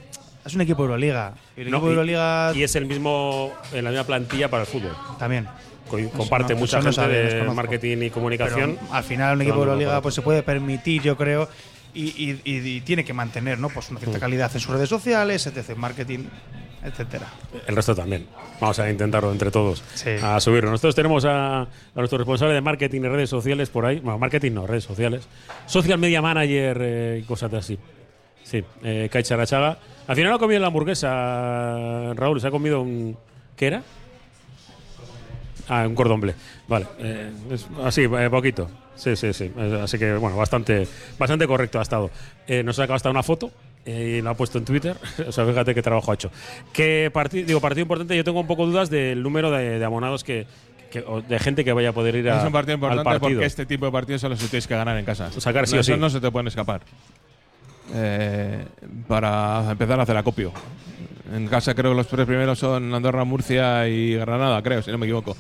es un equipo de Euroliga. Y el No, equipo de y- Euroliga y, es el mismo, en la misma plantilla para el fútbol. también. Co- Eso comparte no- mucha no de marketing y Pero comunicación. al final un equipo de Euroliga no, pues se puede permitir, yo creo, y, y- tiene que mantener ¿no? pues una cierta calidad en sus redes sociales, etc., marketing, etcétera. El resto también. Vamos a intentarlo entre todos. Sí. A subirlo. Nosotros tenemos a, a nuestro responsable de marketing y redes sociales por ahí. Bueno, marketing no, redes sociales. Social media manager eh, y cosas así. Sí, eh, Kai Charachaga. Al final no ha comido la hamburguesa, Raúl. Se ha comido un. ¿Qué era? Ah, un cordón bleu. Vale. eh, es- así, eh, poquito. Sí, sí, sí. Así que, bueno, bastante, bastante correcto ha estado. Eh, nos ha sacado hasta una foto eh, y lo ha puesto en Twitter. o sea, fíjate qué trabajo ha hecho. Que partido, digo, partido importante, yo tengo un poco dudas del número de, de abonados que, que- o de gente que vaya a poder ir a, es un partido importante partido. porque este tipo de partidos son los que tienes que ganar en casa. Sacar sí o Eso sí. no se te pueden escapar. Eh, para empezar a hacer acopio. En casa creo que los tres primeros son Andorra, Murcia y Granada, creo, si no me equivoco.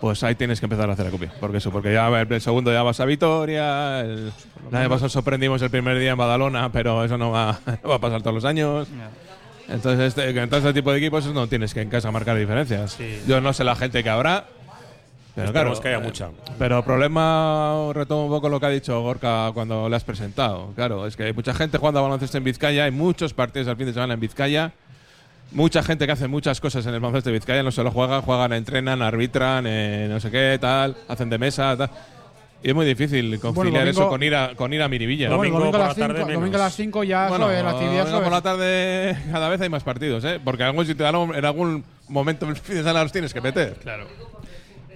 Pues ahí tienes que empezar a hacer acopio. Porque eso, porque ya el segundo ya vas a Vitoria. El, el año pasado sorprendimos el primer día en Badalona, pero eso no va, no va a pasar todos los años. Entonces, este, entonces este tipo de equipos no tienes que en casa marcar diferencias. Yo no sé la gente que habrá. Pero Esperemos claro, que haya eh, mucha. Pero problema, retomo un poco lo que ha dicho Gorka cuando le has presentado. Claro, es que hay mucha gente jugando a baloncesto en Vizcaya, hay muchos partidos al fin de semana en Vizcaya. Mucha gente que hace muchas cosas en el baloncesto de Vizcaya, no solo juegan, juegan, entrenan, arbitran, eh, no sé qué, tal, hacen de mesa, tal. Y es muy difícil conciliar domingo- eso con ir a, con ir a Miribilla. Bueno, domingo, a las 5 domingo a las 5 ya Bueno, sobre la actividad domingo sobre- por la tarde cada vez hay más partidos, ¿eh? Porque en algún sitio, en algún momento semana los tienes que meter. Claro.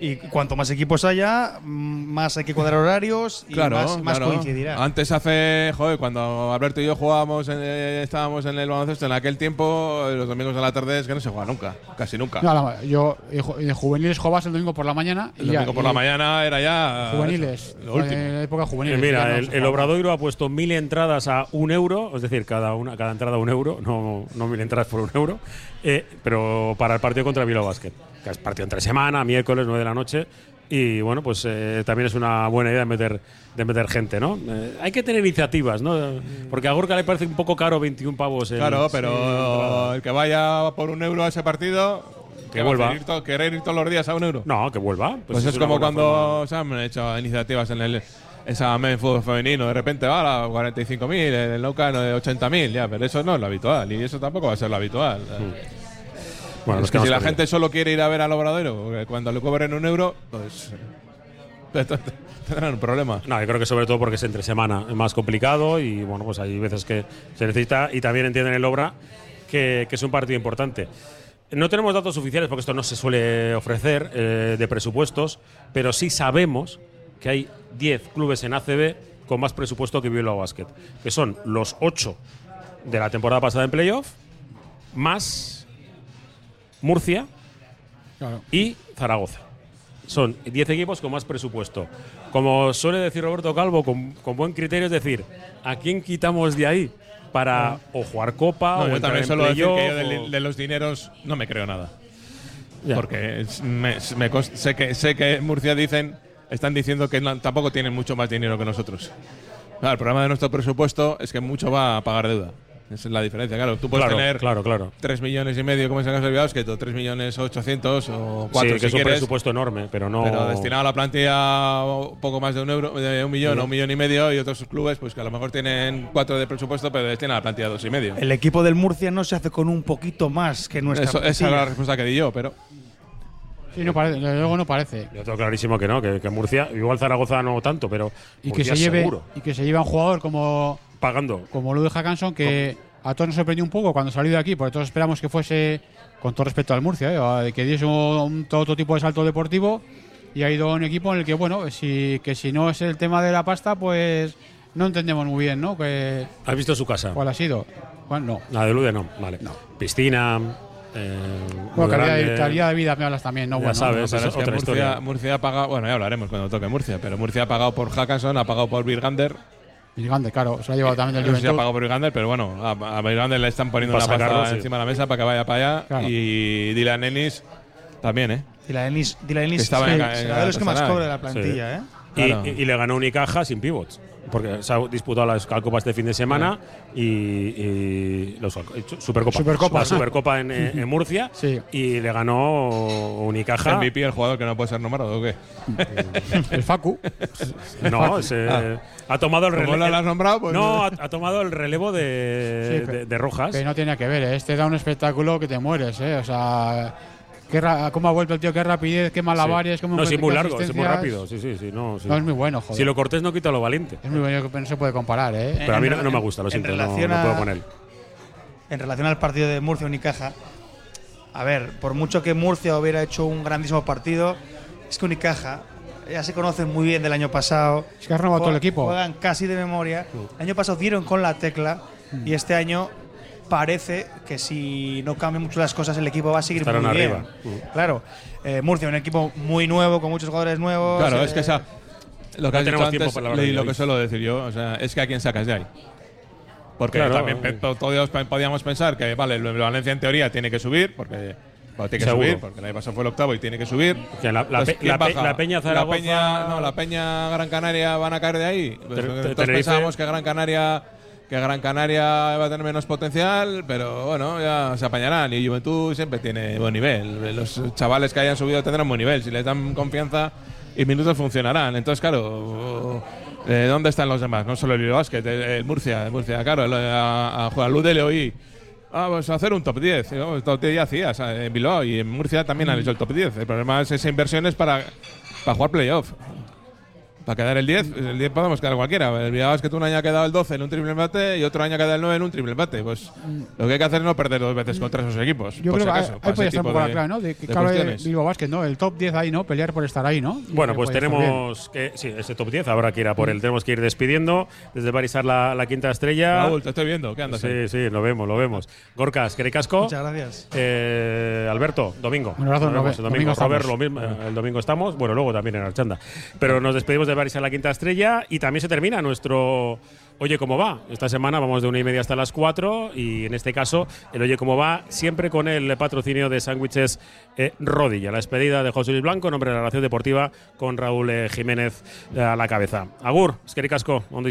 Y cuanto más equipos haya, mm, más hay que cuadrar horarios y Claro, más, más claro. coincidirá. Antes hace, joder, cuando Alberto y yo jugábamos, en, eh, estábamos en el baloncesto en aquel tiempo, eh, los domingos a la tarde es que no se juega nunca, casi nunca. No, no, yo en ju- en juveniles jugabas el domingo por la mañana. y el ya, domingo por la mañana era ya Juveniles. eso, lo último. En la época Eh, juveniles. ya mira, no el. Obradoiro ha puesto mil entradas a un euro, es decir, cada una cada entrada a un euro, no, no mil entradas por un euro, eh, pero para el partido contra Bilbao Basket, que es partido entre semana, miércoles, 9 de la noche. Y bueno, pues eh, también es una buena idea de meter, de meter gente, ¿no? Eh, hay que tener iniciativas, ¿no? Porque a Gorka le parece un poco caro 21 pavos. el- Claro, sí, pero entrada. el que vaya por un euro a ese partido, Que a vuelva. ir ¿Querer ir todos los días a un euro? No, que vuelva. Pues, es, una como cuando se han hecho iniciativas en el esa en fútbol femenino, de repente va a 45.000, en el Naucan de 80.000, ya, pero eso no es lo habitual y eso tampoco va a ser lo habitual. Bueno, es que si la gente solo quiere ir a ver al porque cuando le cobren un euro, pues tendrán un problema. No, yo creo que sobre todo porque es entre semana, es más complicado y bueno, pues hay veces que se necesita y también entienden el obra que, que es un partido importante. No tenemos datos oficiales porque esto no se suele ofrecer eh, de presupuestos, pero sí sabemos que hay 10 clubes en ACB con más presupuesto que Bilbao Basket, que son los 8 de la temporada pasada en playoff, más Murcia Claro. y Zaragoza. Son 10 equipos con más presupuesto. Como suele decir Roberto Calvo, con, con buen criterio, es decir, ¿a quién quitamos de ahí para o jugar Copa No, o yo también en suelo decir que yo playoff de, los dineros no me creo nada. Ya. Porque me, me sé, que, sé que en Murcia dicen, están diciendo que no- tampoco tienen mucho más dinero que nosotros. Claro, el problema de nuestro presupuesto es que mucho va a pagar deuda. Esa es la diferencia. Claro, tú puedes Claro, tener claro, claro. 3 millones y medio, como es el caso de Bilbao, que 3 millones 800 o 4 Sí, si que es un quieres, presupuesto enorme, pero no. Pero destinado a la plantilla poco más de un euro, de un millón Sí. o un millón y medio, y otros clubes pues que a lo mejor tienen 4 de presupuesto, pero destinan a la plantilla dos y medio. El equipo del Murcia no se hace con un poquito más que nuestra Eso- esa es la respuesta que di yo, pero Sí, no parece, desde luego no parece. Yo tengo clarísimo que no, que, que Murcia, igual Zaragoza no tanto, pero Y que se lleve seguro, y que se lleve a un jugador como pagando. como Ludwig Hackanson que a todos nos sorprendió un poco cuando salió de aquí, porque todos esperamos que fuese con todo respeto al Murcia, ¿eh? que diese un, todo otro tipo de salto deportivo y ha ido a un equipo en el que bueno, si que si no es el tema de la pasta, pues no entendemos muy bien, ¿no? Que ¿Has visto su casa? cuál ha sido. Bueno, no. La de Lude no, vale. Piscina. Eh, Bueno, calidad, de, calidad de vida me hablas también, ¿no? Ya bueno, sabes, es otra Murcia, historia. Murcia ha pagado, bueno, ya hablaremos cuando toque Murcia, pero Murcia ha pagado por Hackanson, ha pagado por Virgander, Gigante, claro, se lo ha llevado también del no sé si ha Juventud. pagado por Virgander, pero bueno, a, a Virgander le están poniendo una pasta sí. encima de la mesa para que vaya para allá, Claro. y Dylan Ennis también, ¿eh? Dylan Ennis, Dylan Ennis Que estaba sí, en- será de los que más cobra de la plantilla, ¿eh? Y, Claro. y- y le ganó Unicaja sin pivots. Porque se ha disputado la Copa este fin de semana y, y los Supercopa, Supercopa. la Supercopa en, en Murcia Sí. y le ganó Unicaja. MVP, el jugador que no puede ser nombrado, ¿o qué? El Facu. No, ese- ha tomado el relevo. lo has nombrado, pues- no, ha, ha tomado el relevo de, Sí, de- de Rojas. Que no tenía que ver, ¿eh? este da un espectáculo que te mueres, ¿eh? O sea, qué ra- cómo ha vuelto el tío, qué rapidez, qué malabares, cómo no, sí, muy largo, es muy rápido. Sí, sí, sí. No, sí. No, es muy bueno, joder. Si lo cortés no quita lo valiente. Es muy bueno, que no se puede comparar, ¿eh? Pero a mí en no, no me gusta, lo en siento. No, puedo con él. En relación al partido de Murcia Unicaja, a ver, por mucho que Murcia hubiera hecho un grandísimo partido, es que Unicaja ya se conocen muy bien del año pasado. Es que has renovado todo el equipo. Juegan casi de memoria. El año pasado dieron con la tecla Y este año parece que si no cambian mucho las cosas, el equipo va a seguir Estarán muy bien. arriba. Mm. Claro, eh, Murcia, un equipo muy nuevo, con muchos jugadores nuevos. Claro, eh, es que esa. Lo que No has dicho antes para de lo que suelo decir yo, o sea, es que a quién sacas de ahí. Porque Claro, también eh. todos podíamos pensar que, vale, el Valencia en teoría tiene que subir, porque bueno, tiene que Seguro. subir, porque el año pasado fue el octavo y tiene que subir. Que la- la Entonces, Pe- ¿quién la Pe- baja? la Peña Zaragoza- La Peña, no, la Peña Gran Canaria van a caer de ahí. Pues, entonces Tenerife. pensábamos que Gran Canaria que Gran Canaria va a tener menos potencial, pero bueno, ya se apañarán. Y Juventud siempre tiene buen nivel. Los chavales que hayan subido tendrán buen nivel. Si les dan confianza y minutos funcionarán. Entonces, claro, eh, ¿dónde están los demás? No solo el Basket, el, Murcia, el Murcia, claro, el- a, a Juan Luz de Leoí. Ah, pues hacer un top 10. ¿no? El top 10 ya hacías eh, en Bilbao y en Murcia también han hecho el top 10. El problema es esa inversión es para, para jugar playoff. Para quedar el 10, el 10 podemos quedar cualquiera. El Bilbao es que tú un año ha quedado el 12 en un triple empate y otro año ha quedado el 9 en un triple empate. Pues lo que hay que hacer es no perder dos veces contra esos equipos. Yo por creo si que ahí, acaso, ahí para podría ese estar un poco la clave, ¿no? De que. Bilbao Basket, ¿no? El top 10 ahí, ¿no? Pelear por estar ahí, ¿no? Bueno, pues puede tenemos que. Sí, ese top 10 habrá que ir a por él. Tenemos que ir despidiendo. Desde Barisar la, la quinta estrella. Raúl, te estoy viendo. ¿Qué andas Sí, ahí? sí, lo vemos, lo vemos. Gorkas, Casco. Muchas gracias. Eh, Alberto, domingo. Un abrazo, Nos vemos Nove- el domingo. domingo Robert, estamos. lo mismo, el domingo estamos. Bueno, luego también en Archanda. Pero nos despedimos de Barisar la quinta estrella y también se termina nuestro. Oye, ¿cómo va? Esta semana vamos de una y media hasta las cuatro y en este caso el Oye, ¿cómo va? Siempre con el patrocinio de sándwiches eh, Rodilla. La despedida de José Luis Blanco, nombre de la Relación Deportiva, con Raúl eh, Jiménez eh, a la cabeza. Agur, Esqueri Casco, Ondo.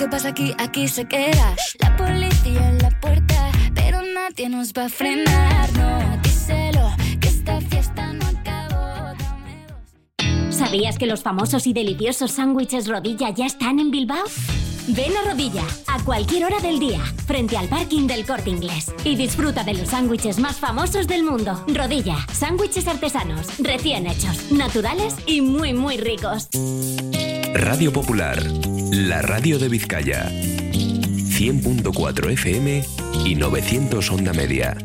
Que pasa aquí, aquí se queda. La policía en la puerta, pero nadie nos va a frenar. No, díselo, que esta fiesta no acabó. Dame. ¿Sabías que los famosos y deliciosos sándwiches rodilla ya están en Bilbao? Ven a Rodilla, a cualquier hora del día, frente al parking del Corte Inglés. Y disfruta de los sándwiches más famosos del mundo. Rodilla, sándwiches artesanos, recién hechos, naturales y muy, muy ricos. Radio Popular, la radio de Vizcaya. 100.4 FM y 900 onda media.